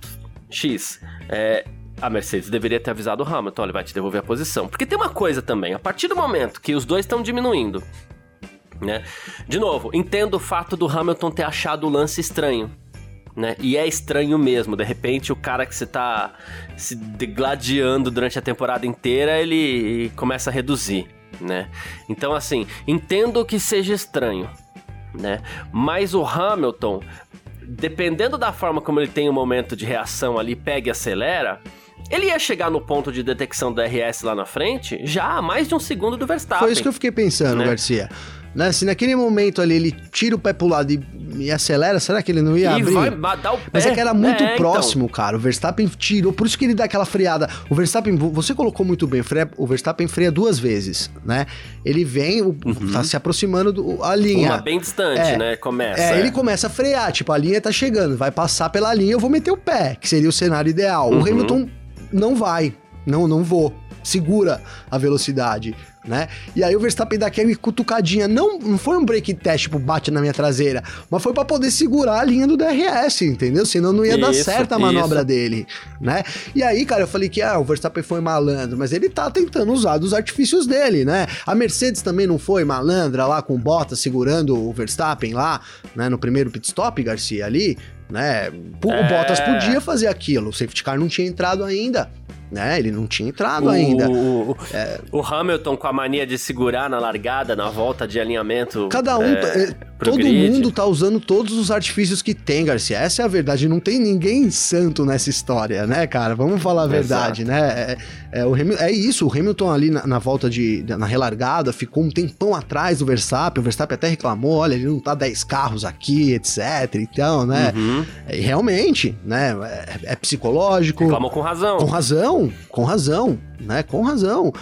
X. É, a Mercedes deveria ter avisado o Hamilton, ele vai te devolver a posição. Porque tem uma coisa também, a partir do momento que os dois estão diminuindo, né? De novo, entendo o fato do Hamilton ter achado o lance estranho, Né? E é estranho mesmo, de repente o cara que você tá se degladiando durante a temporada inteira, ele começa a reduzir, né? Então assim, entendo que seja estranho, né? Mas o Hamilton, dependendo da forma como ele tem o um momento de reação ali, pega e acelera, ele ia chegar no ponto de detecção do RS lá na frente já a mais de um segundo do Verstappen. Foi isso que eu fiquei pensando, né? Garcia. Né? Se naquele momento ali ele tira o pé pro lado e, e acelera, será que ele não ia e abrir? Vai dar o pé. Mas é que era muito é, próximo, então. cara. O Verstappen tirou, por isso que ele dá aquela freada. O Verstappen, você colocou muito bem, o Verstappen freia duas vezes, né? Ele vem, uhum. tá se aproximando do, a linha. Uma bem distante, é, né? Começa. É, ele começa a frear, tipo, a linha tá chegando, vai passar pela linha, eu vou meter o pé, que seria o cenário ideal. Uhum. O Hamilton não vai, não, não vou. Segura a velocidade né? E aí o Verstappen dá aquela cutucadinha. Não, não foi um break test, tipo, bate na minha traseira, mas foi para poder segurar a linha do DRS, entendeu? Senão não ia isso, dar certo a manobra isso. dele, né? E aí, cara, eu falei que ah, o Verstappen foi malandro, mas ele tá tentando usar dos artifícios dele, né? A Mercedes também não foi malandra lá com bota segurando o Verstappen lá, né? No primeiro pit stop, Garcia, ali, né? O é... Bottas podia fazer aquilo, o safety car não tinha entrado ainda né? Ele não tinha entrado o, ainda. O, é... o, Hamilton com a mania de segurar na largada, na volta de alinhamento. Cada um, é, é todo grid. mundo tá usando todos os artifícios que tem, Garcia. Essa é a verdade. Não tem ninguém santo nessa história, né, cara? Vamos falar a verdade, Exato. né? É, é, o Hamilton, é isso. O Hamilton ali na, na, volta de na relargada ficou um tempão atrás do Verstappen. O Verstappen até reclamou, olha, ele não tá 10 carros aqui, etc. Então, né? Uhum. É, realmente, né? É, é psicológico. Reclamou com razão. Com razão com razão, né? Com razão.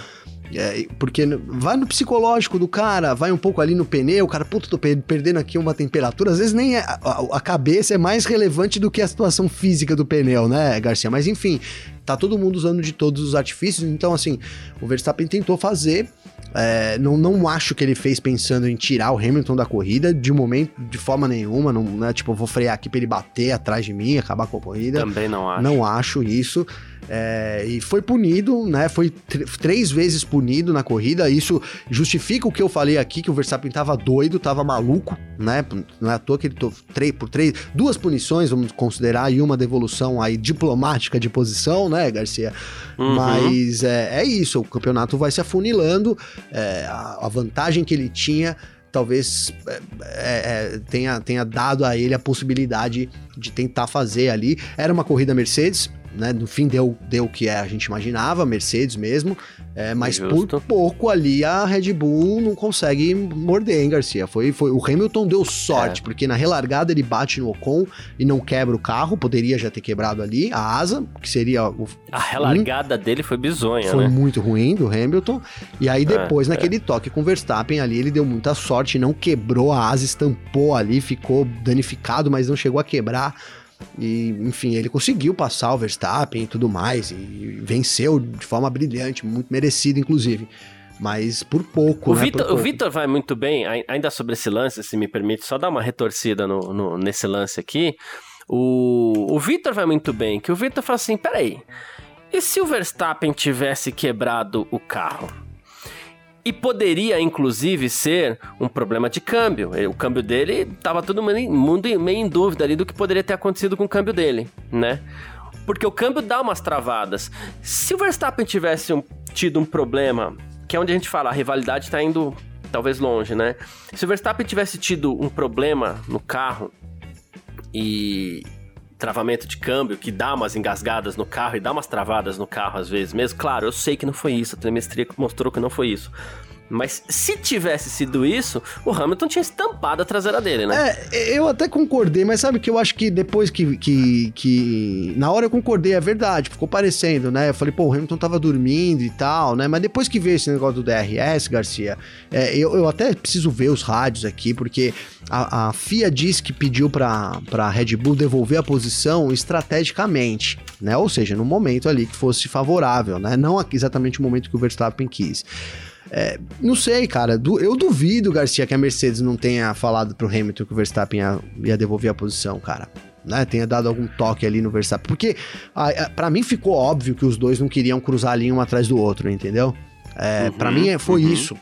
É, porque vai no psicológico do cara, vai um pouco ali no pneu, o cara, puta, tô perdendo aqui uma temperatura. Às vezes nem é, a, a, cabeça é mais relevante do que a situação física do pneu, né, Garcia? Mas enfim, tá todo mundo usando de todos os artifícios, então assim, o Verstappen tentou fazer. É, não, não acho que ele fez pensando em tirar o Hamilton da corrida, de momento, de forma nenhuma. Não, né, tipo, vou frear aqui pra ele bater atrás de mim, acabar com a corrida. Também não acho. Não acho isso. É, e foi punido, né? Foi três vezes punido na corrida. Isso justifica o que eu falei aqui, que o Verstappen tava doido, tava maluco, né? Não é à toa que ele três, por três, duas punições, vamos considerar, e uma devolução aí diplomática de posição, né, Garcia? Uhum. Mas é, é, isso, o campeonato vai se afunilando, é, a, a vantagem que ele tinha talvez é, é, tenha, tenha dado a ele a possibilidade de tentar fazer ali. Era uma corrida Mercedes, né? No fim deu, deu o que a gente imaginava, Mercedes mesmo, é, mas Justo. por pouco ali a Red Bull não consegue morder, hein, Garcia? Foi, foi, o Hamilton deu sorte, é. porque na relargada ele bate no Ocon e não quebra o carro, poderia já ter quebrado ali a asa, que seria o... A relargada ruim. dele foi bizonha, Foi né? muito ruim do Hamilton, e aí é, depois, é, naquele toque com o Verstappen ali, ele deu muita sorte, não quebrou a asa, estampou ali, ficou danificado, mas não chegou a quebrar e, enfim, ele conseguiu passar o Verstappen e tudo mais, e venceu de forma brilhante, muito merecido, inclusive. Mas por pouco, o né? Vitor, pouco. O Vitor vai muito bem, ainda sobre esse lance, se me permite, só dar uma retorcida no, no nesse lance aqui. O, o Vitor vai muito bem, que o Vitor fala assim: peraí, e se o Verstappen tivesse quebrado o carro? E poderia, inclusive, ser um problema de câmbio. O câmbio dele tava todo mundo meio em dúvida ali do que poderia ter acontecido com o câmbio dele, né? Porque o câmbio dá umas travadas. Se o Verstappen tivesse um, tido um problema, que é onde a gente fala, a rivalidade tá indo talvez longe, né? Se o Verstappen tivesse tido um problema no carro e travamento de câmbio que dá umas engasgadas no carro e dá umas travadas no carro às vezes mesmo. Claro, eu sei que não foi isso, a telemetria mostrou que não foi isso. Mas se tivesse sido isso, o Hamilton tinha estampado a traseira dele, né? É, eu até concordei, mas sabe que eu acho que depois que, que, que. Na hora eu concordei, é verdade, ficou parecendo, né? Eu falei, pô, o Hamilton tava dormindo e tal, né? Mas depois que veio esse negócio do DRS, Garcia, é, eu, eu até preciso ver os rádios aqui, porque a, a FIA disse que pediu pra, pra Red Bull devolver a posição estrategicamente, né? Ou seja, no momento ali que fosse favorável, né? Não exatamente o momento que o Verstappen quis. É, não sei, cara. eu duvido, Garcia, que a Mercedes não tenha falado pro Hamilton que o Verstappen ia, ia devolver a posição, cara. Né, tenha dado algum toque ali no Verstappen. Porque para mim ficou óbvio que os dois não queriam cruzar a linha um atrás do outro, entendeu? É, uhum, para mim é, foi uhum. isso.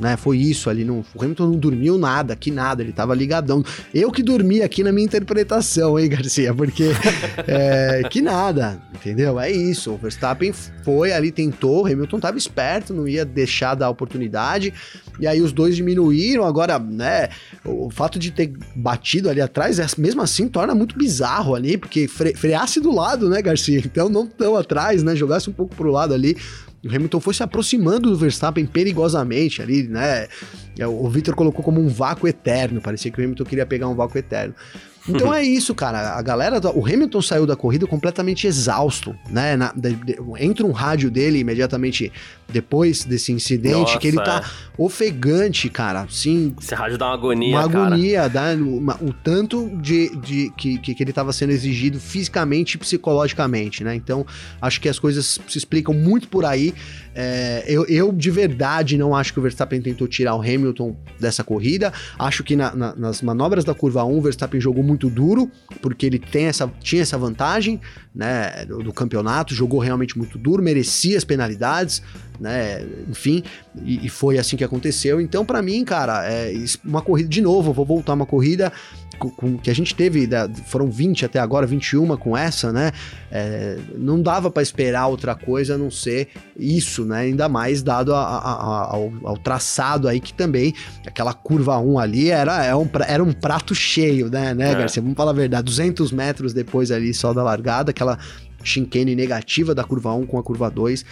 Né? Foi isso ali. Não, o Hamilton não dormiu nada, que nada, ele tava ligadão. Eu que dormi aqui na minha interpretação, hein, Garcia? Porque é, que nada, entendeu? É isso. O Verstappen foi ali, tentou, o Hamilton tava esperto, não ia deixar da oportunidade. E aí os dois diminuíram. Agora, né? O fato de ter batido ali atrás, é, mesmo assim, torna muito bizarro ali, porque fre freasse do lado, né, Garcia? Então não tão atrás, né? Jogasse um pouco pro lado ali o Hamilton foi se aproximando do Verstappen perigosamente ali, né? É, o Victor colocou como um vácuo eterno, parecia que o Hamilton queria pegar um vácuo eterno. Então é isso, cara. A galera. O Hamilton saiu da corrida completamente exausto, né? Na, de, de, entra um rádio dele imediatamente depois desse incidente, Nossa, que ele tá é. ofegante, cara. Sim. Esse rádio dá uma agonia, Uma cara. agonia, dá uma, o tanto de, de que, que, ele tava sendo exigido fisicamente e psicologicamente, né? Então, acho que as coisas se explicam muito por aí. É, eu, eu, de verdade, não acho que o Verstappen tentou tirar o Hamilton dessa corrida. Acho que na, na, nas manobras da curva 1, o Verstappen jogou muito duro, porque ele tem essa, tinha essa vantagem né, do, do campeonato, jogou realmente muito duro, merecia as penalidades né? Enfim, e, e foi assim que aconteceu. Então, para mim, cara, é uma corrida de novo. Vou voltar uma corrida com, com, que a gente teve, foram 20 até agora, 21 com essa, né? É, não dava para esperar outra coisa a não ser isso, né? Ainda mais dado a, a, a, ao, ao, traçado aí que também aquela curva 1 ali era, era, é um, era um prato cheio, né, né, é. Garcia? Vamos falar a verdade, 200 metros depois ali só da largada, aquela chicane negativa da curva 1 com a curva 2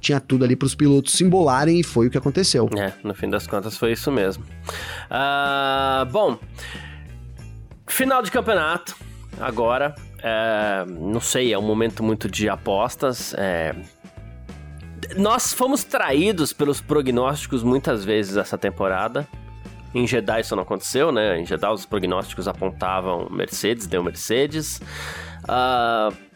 tinha tudo ali para os pilotos se embolarem e foi o que aconteceu. É, no fim das contas foi isso mesmo. Uh, bom, final de campeonato agora. É, não sei, é um momento muito de apostas. É, nós fomos traídos pelos prognósticos muitas vezes essa temporada. Em Jeddah isso não aconteceu, né? Em Jeddah os prognósticos apontavam Mercedes, deu Mercedes. Uh,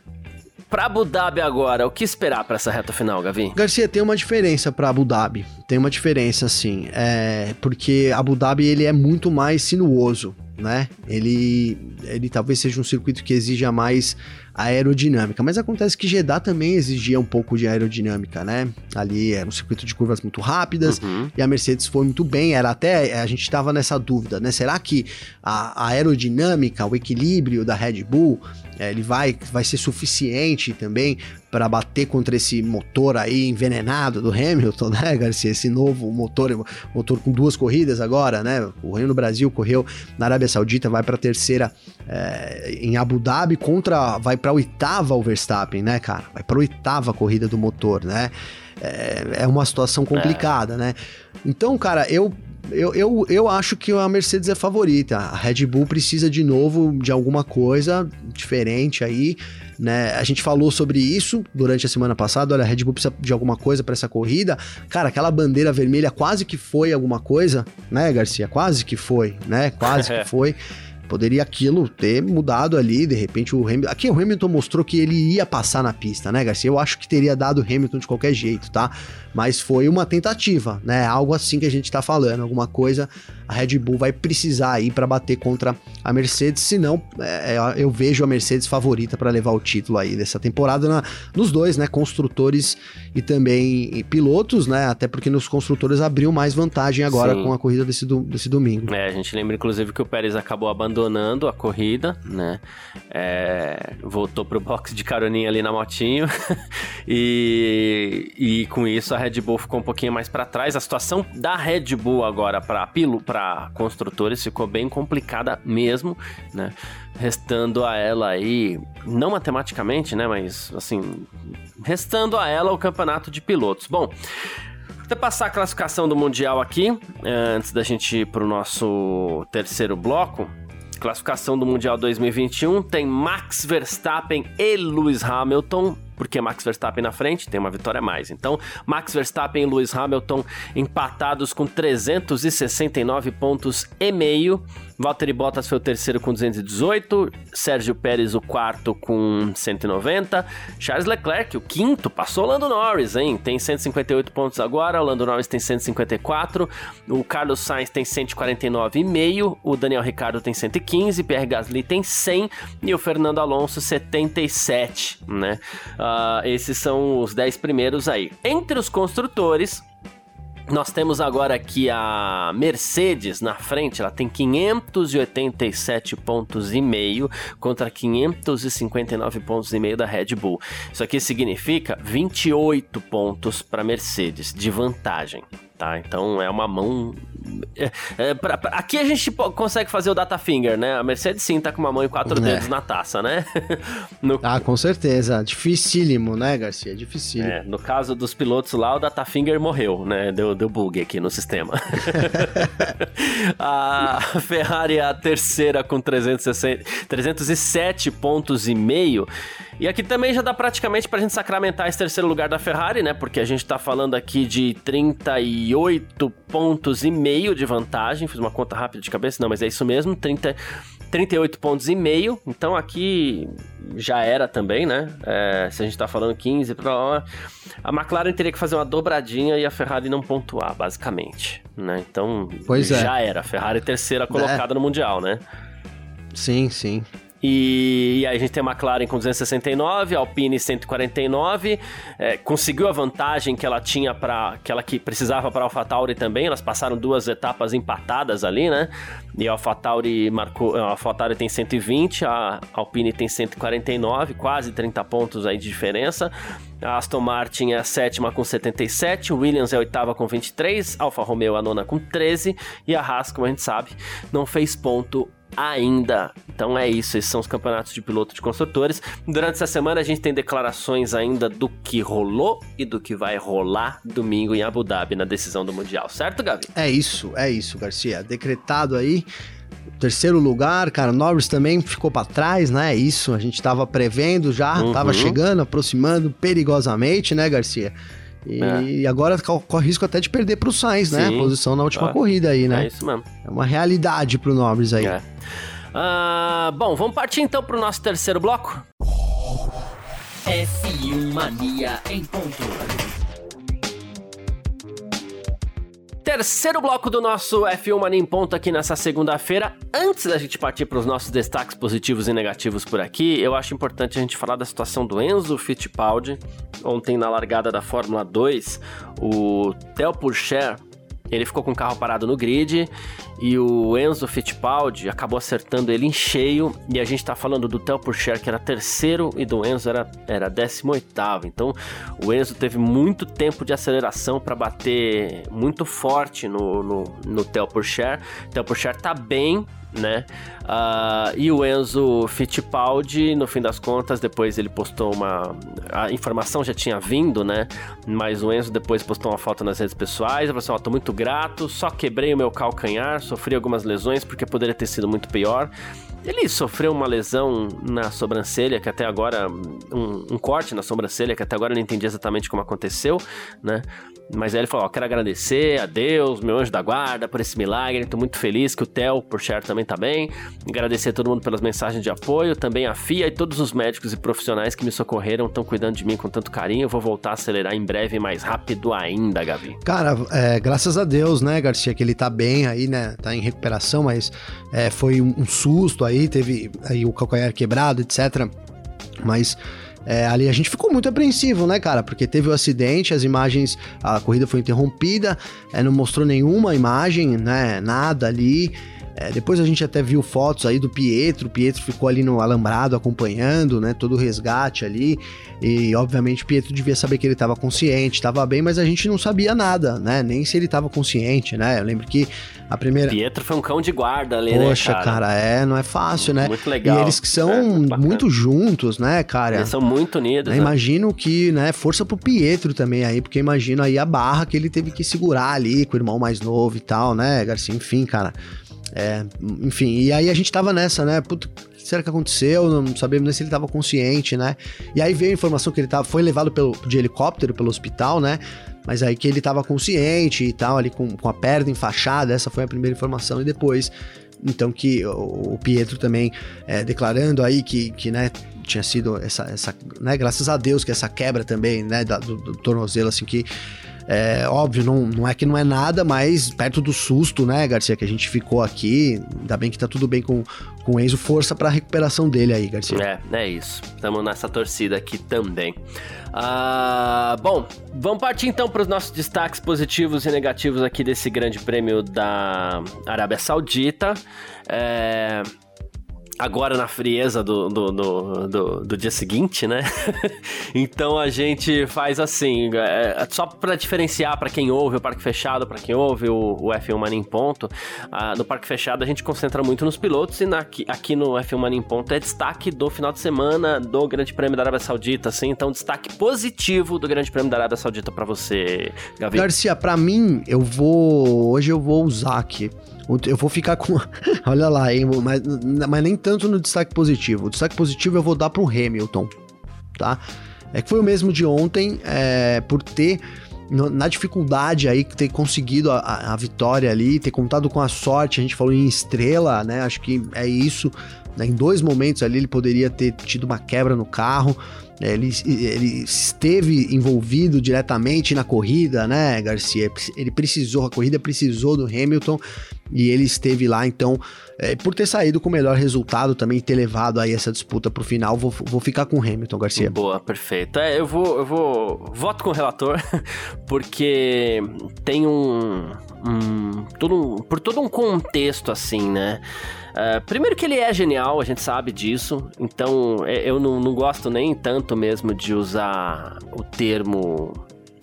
Pra Abu Dhabi agora, o que esperar para essa reta final, Gavi? Garcia, tem uma diferença para Abu Dhabi. Tem uma diferença, sim. É porque Abu Dhabi ele é muito mais sinuoso, né? Ele, ele talvez seja um circuito que exija mais aerodinâmica. Mas acontece que Jeddah também exigia um pouco de aerodinâmica, né? Ali era um circuito de curvas muito rápidas uhum. e a Mercedes foi muito bem. Era até a gente estava nessa dúvida, né? Será que a, a aerodinâmica, o equilíbrio da Red Bull é, ele vai, vai ser suficiente também para bater contra esse motor aí envenenado do Hamilton, né, Garcia? Esse novo motor, motor com duas corridas agora, né? Correu no Brasil, correu na Arábia Saudita, vai para a terceira é, em Abu Dhabi contra, vai para a oitava o Verstappen, né, cara? Vai para a oitava corrida do motor, né? É, é uma situação complicada, é. né? Então, cara, eu eu, eu, eu acho que a Mercedes é favorita. A Red Bull precisa de novo de alguma coisa diferente aí, né? A gente falou sobre isso durante a semana passada. Olha, a Red Bull precisa de alguma coisa para essa corrida. Cara, aquela bandeira vermelha quase que foi alguma coisa, né, Garcia? Quase que foi, né? Quase que foi. Poderia aquilo ter mudado ali, de repente o Hamilton. Aqui o Hamilton mostrou que ele ia passar na pista, né, Garcia? Eu acho que teria dado Hamilton de qualquer jeito, tá? Mas foi uma tentativa, né? Algo assim que a gente tá falando, alguma coisa a Red Bull vai precisar aí para bater contra a Mercedes, senão é, é, eu vejo a Mercedes favorita para levar o título aí dessa temporada na, nos dois, né, construtores e também pilotos, né, até porque nos construtores abriu mais vantagem agora Sim. com a corrida desse, do, desse domingo. É, a gente lembra inclusive que o Pérez acabou abandonando a corrida, né, é, voltou pro box de caroninha ali na motinho e, e com isso a Red Bull ficou um pouquinho mais para trás. A situação da Red Bull agora para para construtores ficou bem complicada mesmo, né? Restando a ela aí, não matematicamente, né? Mas assim, restando a ela o campeonato de pilotos. Bom, até passar a classificação do Mundial aqui, eh, antes da gente ir para o nosso terceiro bloco. Classificação do Mundial 2021 tem Max Verstappen e Lewis Hamilton porque Max Verstappen na frente tem uma vitória a mais. Então, Max Verstappen e Lewis Hamilton empatados com 369 pontos e meio. Valtteri Bottas foi o terceiro com 218, Sérgio Pérez o quarto com 190, Charles Leclerc o quinto, passou o Lando Norris, hein? Tem 158 pontos agora, o Lando Norris tem 154, o Carlos Sainz tem 149,5, o Daniel Ricciardo tem 115, Pierre Gasly tem 100 e o Fernando Alonso 77, né? Uh, esses são os 10 primeiros aí. Entre os construtores, Nós temos agora aqui a Mercedes na frente, ela tem 587 pontos e meio contra 559 pontos e meio da Red Bull. Isso aqui significa 28 pontos para Mercedes de vantagem tá? Então é uma mão. É, é, pra, pra, aqui a gente consegue fazer o data finger, né? A Mercedes sim tá com uma mão e quatro é. dedos na taça, né? no... Ah, com certeza. Dificílimo, né, Garcia? Dificílimo. É, no caso dos pilotos lá, o data finger morreu, né? Deu, deu bug aqui no sistema. a Ferrari é a terceira com 360, 307 pontos e meio. E aqui também já dá praticamente pra gente sacramentar esse terceiro lugar da Ferrari, né? Porque a gente tá falando aqui de 38 pontos e meio de vantagem. Fiz uma conta rápida de cabeça, não, mas é isso mesmo, 30, 38 pontos e meio. Então aqui já era também, né? É, se a gente tá falando 15 para lá, a McLaren teria que fazer uma dobradinha e a Ferrari não pontuar, basicamente, né? Então pois é. já é. era. A Ferrari é terceira colocada é. no mundial, né? Sim, sim. E, e, aí a gente tem a McLaren com 269, a Alpine 149, é, conseguiu a vantagem que ela tinha para que ela que precisava para a AlphaTauri também. Elas passaram duas etapas empatadas ali, né? E a AlphaTauri marcou, a AlphaTauri tem 120, a Alpine tem 149, quase 30 pontos aí de diferença. A Aston Martin é a sétima com 77, o Williams é a oitava com 23, a Alfa Romeo a nona com 13 e a Haas, como a gente sabe, não fez ponto ainda. Então é isso, esses são os campeonatos de piloto de construtores. Durante essa semana a gente tem declarações ainda do que rolou e do que vai rolar domingo em Abu Dhabi na decisão do Mundial, certo, Gavi? É isso, é isso, Garcia. Decretado aí. Terceiro lugar, cara, Norris também ficou para trás, né? É isso, a gente tava prevendo já, uhum. tava chegando, aproximando perigosamente, né, Garcia? E é. agora corre risco até de perder pro Sainz, né? Sim, A posição na última corrida aí, né? É isso mesmo. É uma realidade pro Norris aí. É. Uh, bom, vamos partir então pro nosso terceiro bloco? F1 Mania em ponto. Terceiro bloco do nosso F1 Mania em Ponto aqui nessa segunda-feira. Antes da gente partir para os nossos destaques positivos e negativos por aqui, eu acho importante a gente falar da situação do Enzo Fittipaldi. Ontem, na largada da Fórmula 2, o Theo Pourchaire ele ficou com o carro parado no grid e o Enzo Fittipaldi acabou acertando ele em cheio. E a gente tá falando do Theo Pourchaire, que era terceiro, e do Enzo era, era 18. Então o Enzo teve muito tempo de aceleração para bater muito forte no, no, no Theo Pourchaire. Theo Pourchaire tá bem, né? Uh, e o Enzo Fittipaldi, no fim das contas, depois ele postou uma. A informação já tinha vindo, né? Mas o Enzo depois postou uma foto nas redes pessoais. Ele falou assim: Ó, oh, tô muito grato, só quebrei o meu calcanhar, sofri algumas lesões porque poderia ter sido muito pior. Ele sofreu uma lesão na sobrancelha, que até agora. Um, um, corte na sobrancelha, que até agora eu não entendi exatamente como aconteceu, né? Mas aí ele falou: ó, quero agradecer a Deus, meu anjo da guarda, por esse milagre. Tô muito feliz que o Theo, por share, também tá bem. Agradecer a todo mundo pelas mensagens de apoio, também a FIA e todos os médicos e profissionais que me socorreram, estão cuidando de mim com tanto carinho. Eu vou voltar a acelerar em breve mais rápido ainda, Gabi. Cara, é, graças a Deus, né, Garcia, que ele tá bem aí, né? Tá em recuperação, mas é, foi um, um susto aí, teve aí o calcanhar quebrado, etc. Mas é, ali a gente ficou muito apreensivo, né, cara? Porque teve o acidente, as imagens, a corrida foi interrompida, é, não mostrou nenhuma imagem, né? Nada ali. É, depois a gente até viu fotos aí do Pietro, o Pietro ficou ali no alambrado acompanhando, né, todo o resgate ali, e obviamente o Pietro devia saber que ele estava consciente, estava bem, mas a gente não sabia nada, né, nem se ele estava consciente, né, eu lembro que a primeira... Pietro foi um cão de guarda ali, Poxa, né, cara? cara? é, não é fácil, né. Muito legal. E eles que são é, muito juntos, né, cara. Eles são muito unidos. Né, né? Imagino que, né, força pro Pietro também aí, porque imagino aí a barra que ele teve que segurar ali com o irmão mais novo e tal, né, Garcia, enfim, cara... É, enfim, e aí a gente tava nessa, né? Puta, o que será que aconteceu? Não sabemos nem se ele tava consciente, né? E aí veio a informação que ele tava, foi levado pelo, de helicóptero pelo hospital, né? Mas aí que ele tava consciente e tal, ali com, com a perna enfaixada, essa foi a primeira informação. E depois, então, que o, Pietro também é, declarando aí que, que, né, tinha sido essa, essa, né, graças a Deus que essa quebra também, né, da, do, do tornozelo, assim, que É óbvio, não, não é que não é nada, mas perto do susto, né, Garcia, que a gente ficou aqui. Ainda bem que tá tudo bem com, com o Enzo. Força pra recuperação dele aí, Garcia. É, é isso. Estamos nessa torcida aqui também. Ah, bom, vamos partir então para os nossos destaques positivos e negativos aqui desse grande prêmio da Arábia Saudita. É agora na frieza do, do, do, do, do dia seguinte, né? então a gente faz assim, é, só para diferenciar para quem ouve o Parque Fechado, para quem ouve o, o F1 Mania em Ponto, ah, no Parque Fechado a gente concentra muito nos pilotos e na, aqui, aqui no F1 Mania em Ponto é destaque do final de semana do Grande Prêmio da Arábia Saudita, assim, então destaque positivo do Grande Prêmio da Arábia Saudita para você, Gavi. Garcia, para mim, eu vou, hoje eu vou usar aqui eu vou ficar com. Olha lá, hein? Mas, mas nem tanto no destaque positivo. O destaque positivo eu vou dar para o Hamilton, tá? É que foi o mesmo de ontem, é, por ter na dificuldade aí, ter conseguido a, a, vitória ali, ter contado com a sorte, a gente falou em estrela, né? Acho que é isso. Né? Em dois momentos ali ele poderia ter tido uma quebra no carro. Ele, ele esteve envolvido diretamente na corrida, né, Garcia? Ele precisou, a corrida precisou do Hamilton e ele esteve lá, então, é, por ter saído com o melhor resultado também, ter levado aí essa disputa pro final, vou, vou ficar com o Hamilton, Garcia. Boa, perfeito. É, eu vou, eu vou, voto com o relator, porque tem um, um, todo um, por todo um contexto assim, né? Uh, primeiro que ele é genial, a gente sabe disso, então é, eu não, não gosto nem tanto mesmo de usar o termo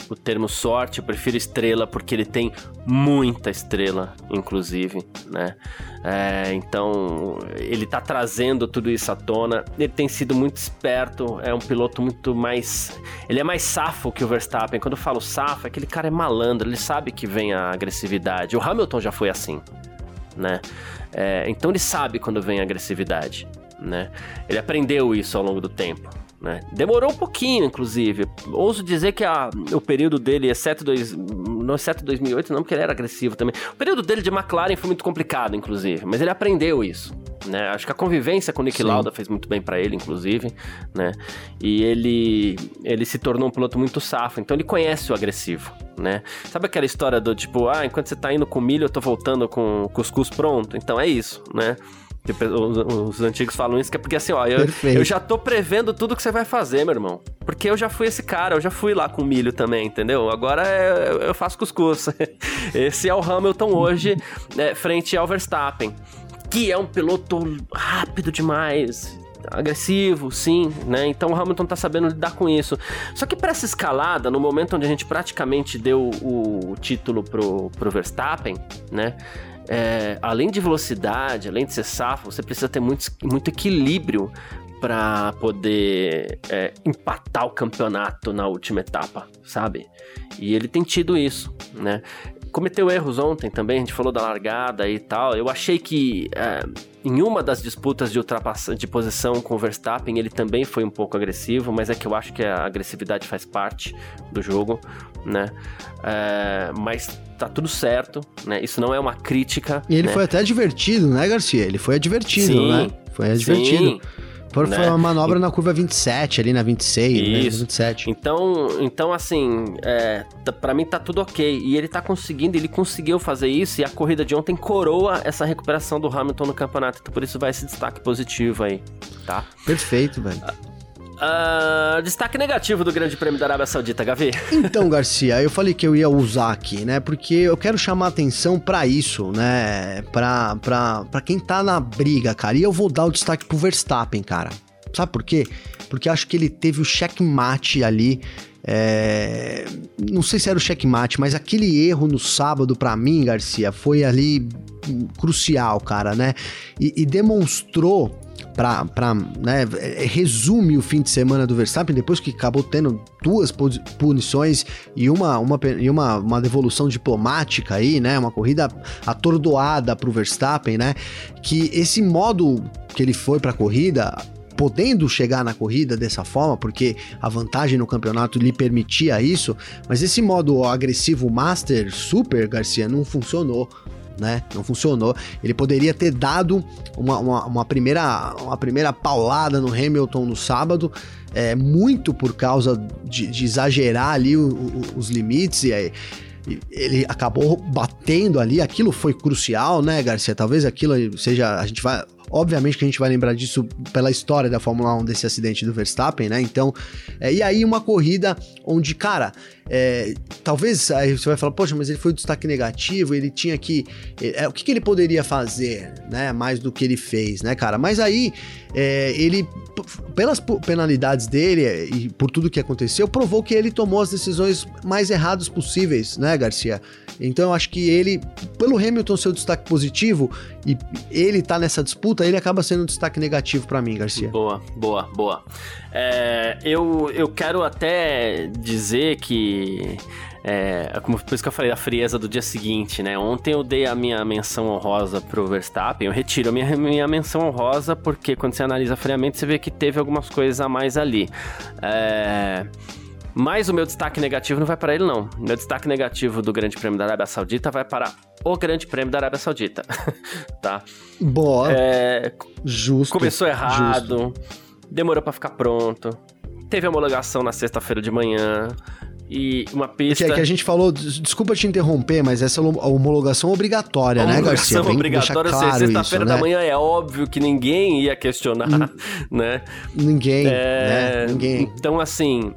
o termo sorte, eu prefiro estrela porque ele tem muita estrela, inclusive, né? É, então ele tá trazendo tudo isso à tona. Ele tem sido muito esperto, é um piloto muito mais. Ele é mais safo que o Verstappen. Quando eu falo safo, é aquele cara é malandro, ele sabe que vem a agressividade. O Hamilton já foi assim, né? É, então ele sabe quando vem agressividade, né? Ele aprendeu isso ao longo do tempo. Né? Demorou um pouquinho, inclusive. Ouso dizer que a, o período dele, exceto, dois, não exceto 2008, não, porque ele era agressivo também. O período dele de McLaren foi muito complicado, inclusive, mas ele aprendeu isso. Né? Acho que a convivência com o Nick Sim. Lauda fez muito bem para ele, inclusive, né? E ele, ele se tornou um piloto muito safo, então ele conhece o agressivo, né? Sabe aquela história do tipo, ah, enquanto você tá indo com milho, eu tô voltando com cuscuz pronto? Então é isso, né? Os, os, antigos falam isso, que é porque assim, ó, eu, eu, já tô prevendo tudo que você vai fazer, meu irmão. Porque eu já fui esse cara, eu já fui lá com milho também, entendeu? Agora é, eu faço cuscuz. Esse é o Hamilton hoje, né, frente ao Verstappen. Que é um piloto rápido demais, agressivo, sim, né? Então o Hamilton tá sabendo lidar com isso. Só que para essa escalada, no momento onde a gente praticamente deu o, o título pro, pro Verstappen, né? É, além de velocidade, além de ser safo, você precisa ter muito, muito equilíbrio para poder é, empatar o campeonato na última etapa, sabe? E ele tem tido isso, né? Cometeu erros ontem também, a gente falou da largada e tal. Eu achei que é, em uma das disputas de de posição com o Verstappen, ele também foi um pouco agressivo, mas é que eu acho que a agressividade faz parte do jogo, né? É, mas tá tudo certo, né? Isso não é uma crítica. E ele né? foi até advertido, né, Garcia? Ele foi advertido, sim, né? Foi advertido. Sim. Por, né? Foi uma manobra na curva 27, ali na 26, né? Isso. Né? 27. Então, então assim, é, para mim tá tudo ok. E ele tá conseguindo, ele conseguiu fazer isso e a corrida de ontem coroa essa recuperação do Hamilton no campeonato. Então por isso vai esse destaque positivo aí, tá? Perfeito, velho. Uh, destaque negativo do Grande Prêmio da Arábia Saudita, Gavi. Então, Garcia, eu falei que eu ia usar aqui, né? Porque eu quero chamar atenção para isso, né? Pra, pra, pra quem tá na briga, cara. E eu vou dar o destaque pro Verstappen, cara. Sabe por quê? Porque acho que ele teve o checkmate ali. É... Não sei se era o checkmate, mas aquele erro no sábado, para mim, Garcia, foi ali crucial, cara, né? e, e demonstrou para né, resume o fim de semana do Verstappen, depois que acabou tendo duas punições e uma, uma, e uma, uma devolução diplomática aí, né? Uma corrida atordoada para o Verstappen, né? Que esse modo que ele foi para a corrida podendo chegar na corrida dessa forma, porque a vantagem no campeonato lhe permitia isso, mas esse modo agressivo Master Super Garcia não funcionou né? Não funcionou. Ele poderia ter dado uma, uma, uma primeira, uma primeira paulada no Hamilton no sábado, é, muito por causa de, de exagerar ali o, o, os limites e aí ele acabou batendo ali, aquilo foi crucial, né, Garcia? Talvez aquilo seja, a gente vai, Obviamente que a gente vai lembrar disso pela história da Fórmula 1 desse acidente do Verstappen, né? Então, é, e aí uma corrida onde, cara, é, talvez aí você vai falar, poxa, mas ele foi um destaque negativo, ele tinha que. É, o que, que, ele poderia fazer, né? Mais do que ele fez, né, cara? Mas aí, é, ele, pelas penalidades dele e por tudo que aconteceu, provou que ele tomou as decisões mais erradas possíveis, né, Garcia? Então eu acho que ele, pelo Hamilton ser o destaque positivo e ele tá nessa disputa, ele acaba sendo um destaque negativo para mim, Garcia. Boa, boa, boa. É, eu, eu quero até dizer que. É, como, por isso que eu falei da frieza do dia seguinte, né? Ontem eu dei a minha menção honrosa pro Verstappen, eu retiro a minha, minha menção honrosa porque quando você analisa friamente você vê que teve algumas coisas a mais ali. É. Mas o meu destaque negativo não vai para ele, não. Meu destaque negativo do Grande Prêmio da Arábia Saudita vai para o Grande Prêmio da Arábia Saudita. tá? Boa. É, justo. Começou errado, justo. demorou para ficar pronto. Teve homologação na sexta-feira de manhã e uma pista. Que, que, a gente falou, desculpa te interromper, mas essa é a homologação obrigatória, né, Garcia? Homologação obrigatória, claro sexta-feira né? da manhã é óbvio que ninguém ia questionar, N né? Ninguém, é... né? Ninguém. Então, assim,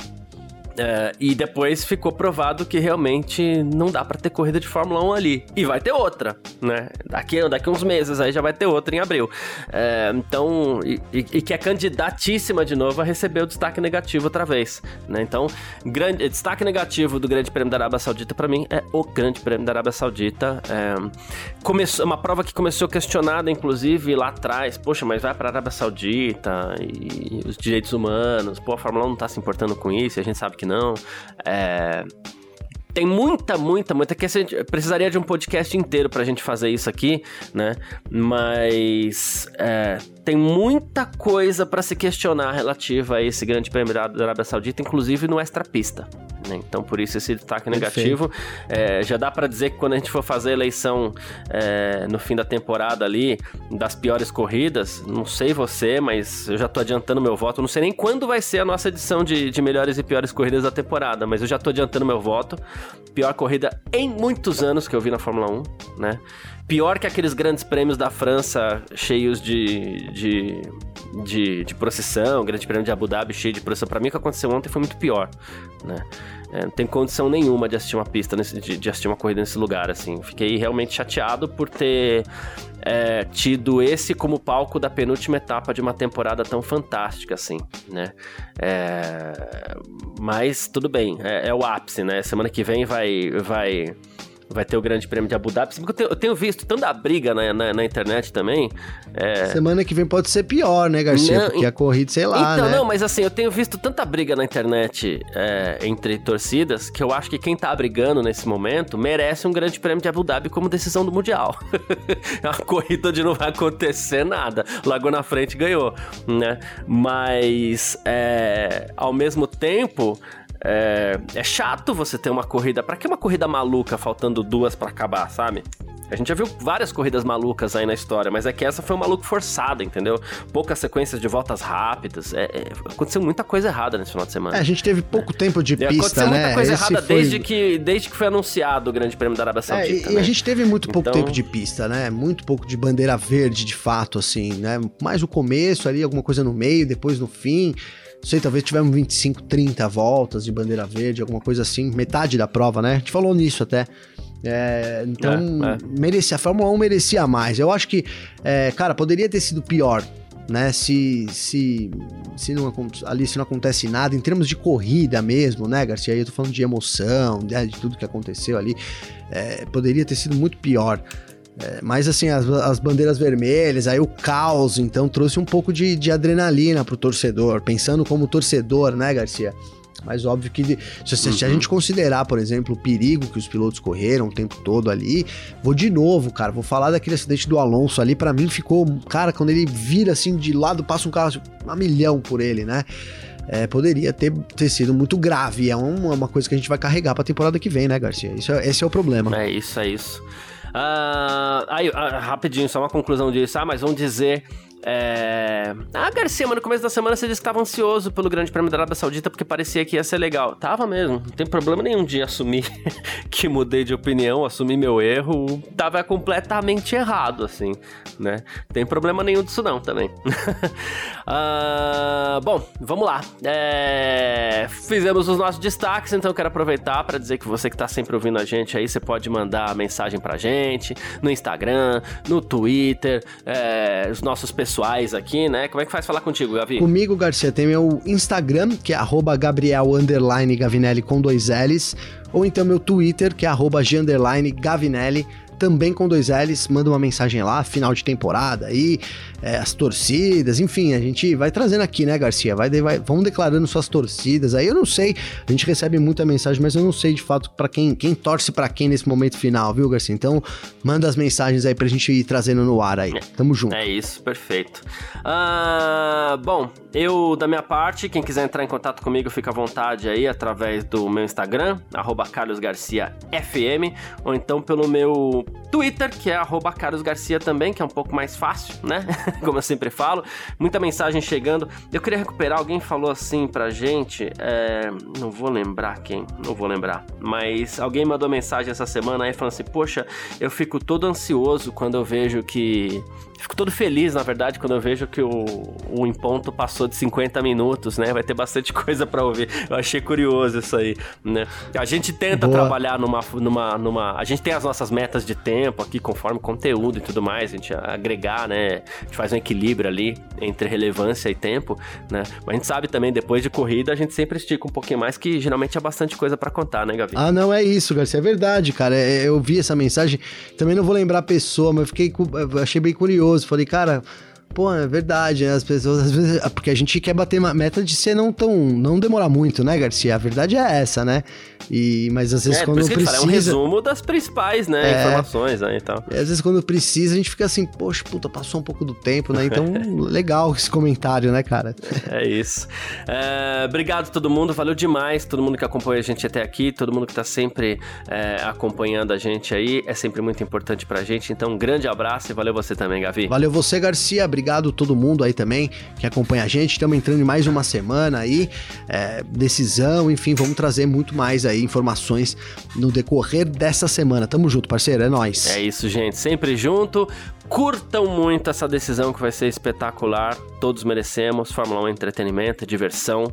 é, e depois ficou provado que realmente não dá para ter corrida de Fórmula 1 ali. E vai ter outra, né? Daqui, daqui uns meses aí já vai ter outra em abril. É, então, e, e, que é candidatíssima de novo a receber o destaque negativo outra vez, né? Então, grande, destaque negativo do Grande Prêmio da Arábia Saudita para mim é o Grande Prêmio da Arábia Saudita. É, começou, uma prova que começou questionada, inclusive, lá atrás. Poxa, mas vai pra Arábia Saudita e, os direitos humanos. Pô, a Fórmula 1 não tá se importando com isso a gente sabe que não. É, tem muita, muita, muita que a gente precisaria de um podcast inteiro pra gente fazer isso aqui, né? Mas é, tem muita coisa para se questionar relativa a esse grande prêmio da Arábia Saudita, inclusive no extra-pista. Né? Então, por isso esse destaque negativo. É, já dá para dizer que quando a gente for fazer a eleição é, no fim da temporada ali, das piores corridas, não sei você, mas eu já tô adiantando meu voto. Não sei nem quando vai ser a nossa edição de, de melhores e piores corridas da temporada, mas eu já tô adiantando meu voto. Pior corrida em muitos anos que eu vi na Fórmula 1, né? Pior que aqueles grandes prêmios da França cheios de, de, de, de procissão, grande prêmio de Abu Dhabi cheio de procissão. Para mim, o que aconteceu ontem foi muito pior, né? É, não tem condição nenhuma de assistir uma pista, nesse, de, de, assistir uma corrida nesse lugar, assim. Fiquei realmente chateado por ter é, tido esse como palco da penúltima etapa de uma temporada tão fantástica, assim, né? É, mas tudo bem, é, é o ápice, né? Semana que vem vai... vai vai ter o Grande Prêmio de Abu Dhabi. Eu tenho, eu tenho visto tanta briga na, na, na internet também. É... Semana que vem pode ser pior, né, Garcia? Não, Porque a corrida, sei lá. Então, né? não, mas assim, eu tenho visto tanta briga na internet é, entre torcidas que eu acho que quem tá brigando nesse momento merece um Grande Prêmio de Abu Dhabi como decisão do Mundial. a corrida onde não vai acontecer nada. Logo na frente ganhou, né? Mas, é, ao mesmo tempo. É, é chato você ter uma corrida. Para que uma corrida maluca faltando duas para acabar, sabe? A gente já viu várias corridas malucas aí na história, mas é que essa foi um maluco forçada, entendeu? Poucas sequências de voltas rápidas. É, é, aconteceu muita coisa errada nesse final de semana. É, a gente teve pouco tempo de pista, aconteceu né? muita coisa Esse errada foi... desde, que, desde que foi anunciado o Grande Prêmio da Arábia Saudita. É, e, né? a gente teve muito pouco então... tempo de pista, né? Muito pouco de bandeira verde, de fato, assim, né? Mais o começo ali, alguma coisa no meio, depois no fim. Não sei, talvez tivemos 25, 30 voltas de bandeira verde, alguma coisa assim, metade da prova, né? A gente falou nisso até. É, então, é, é. merecia, a Fórmula 1 merecia mais. Eu acho que, é, cara, poderia ter sido pior, né? Se, se, se não, ali se não acontece nada, em termos de corrida mesmo, né, Garcia? Aí eu tô falando de emoção, né, de tudo que aconteceu ali. É, poderia ter sido muito pior. É, mas assim, as, as, bandeiras vermelhas, aí o caos, então trouxe um pouco de, de adrenalina pro torcedor, pensando como torcedor, né, Garcia? Mas óbvio que se, se, a uhum. gente considerar, por exemplo, o perigo que os pilotos correram o tempo todo ali, vou de novo, cara, vou falar daquele acidente do Alonso ali, para mim ficou, cara, quando ele vira assim de lado, passa um carro a milhão por ele, né? É, poderia ter, ter sido muito grave. É uma, uma coisa que a gente vai carregar pra temporada que vem, né, Garcia? Isso é, esse é o problema. É isso, é isso. Uh, aí, uh, rapidinho, só uma conclusão disso. Ah, mas vamos dizer é... Ah, Garcia, mas no começo da semana você disse que estava ansioso pelo Grande Prêmio da Arábia Saudita porque parecia que ia ser legal. Tava mesmo, não tem problema nenhum de assumir que mudei de opinião, assumir meu erro. Tava completamente errado, assim, né? Tem problema nenhum disso não também. uh, bom, vamos lá. É... Fizemos os nossos destaques, então eu quero aproveitar para dizer que você que está sempre ouvindo a gente aí, você pode mandar mensagem pra gente no Instagram, no Twitter, é... os nossos pessoas pessoais aqui, né? Como é que faz falar contigo, Gavi? Comigo, Garcia, tem meu Instagram, que é arroba Gabriel Gavinelli com dois L's, ou então meu Twitter, que é arroba Gavinelli também com dois L's, manda uma mensagem lá, final de temporada aí, é, as torcidas, enfim, a gente vai trazendo aqui, né, Garcia? Vai, vai, vão declarando suas torcidas. Aí eu não sei, a gente recebe muita mensagem, mas eu não sei de fato para quem, quem torce para quem nesse momento final, viu, Garcia? Então, manda as mensagens aí pra gente ir trazendo no ar aí. Tamo junto. É isso, perfeito. Uh, bom, eu, da minha parte, quem quiser entrar em contato comigo, fica à vontade aí através do meu Instagram, carlosgarciafm, ou então pelo meu Twitter, que é arroba Carlos Garcia também, que é um pouco mais fácil, né? Como eu sempre falo. Muita mensagem chegando. Eu queria recuperar, alguém falou assim pra gente, é... não vou lembrar quem, não vou lembrar, mas alguém mandou mensagem essa semana aí falando assim, poxa, eu fico todo ansioso quando eu vejo que Fico todo feliz, na verdade, quando eu vejo que o, o Em Ponto passou de 50 minutos, né? Vai ter bastante coisa para ouvir. Eu achei curioso isso aí, né? A gente tenta Boa. trabalhar numa, numa, numa... A gente tem as nossas metas de tempo aqui, conforme conteúdo e tudo mais, a gente agregar, né? A gente faz um equilíbrio ali entre relevância e tempo, né? Mas a gente sabe também, depois de corrida, a gente sempre estica um pouquinho mais, que geralmente é bastante coisa para contar, né, Gavi? Ah, não, é isso, Garcia, é verdade, cara. É, eu vi essa mensagem, também não vou lembrar a pessoa, mas fiquei, achei bem curioso. Falei, cara, Pô, é verdade, né? As pessoas, às vezes, porque a gente quer bater uma meta de ser não tão, não demorar muito, né, Garcia? A verdade é essa, né? E, mas às vezes é, quando precisa... Fala, é um resumo das principais, né, é, informações, né, e tal. E às vezes quando precisa a gente fica assim, poxa, puta, passou um pouco do tempo, né? Então, legal esse comentário, né, cara? É isso. É, obrigado a todo mundo, valeu demais, todo mundo que acompanha a gente até aqui, todo mundo que tá sempre é, acompanhando a gente aí, é sempre muito importante pra gente, então um grande abraço e valeu você também, Gavi. Valeu você, Garcia, obrigado obrigado a todo mundo aí também que acompanha a gente. Estamos entrando em mais uma semana aí, é, decisão, enfim, vamos trazer muito mais aí informações no decorrer dessa semana. Tamo junto, parceiro, é nóis. É isso, gente, sempre junto. Curtam muito essa decisão que vai ser espetacular. Todos merecemos. Fórmula 1 é entretenimento, diversão.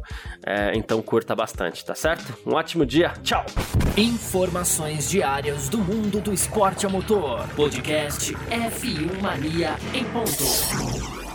É, então curta bastante, tá certo? Um ótimo dia. Tchau. Informações diárias do mundo do esporte a motor. Podcast F1 Mania em ponto.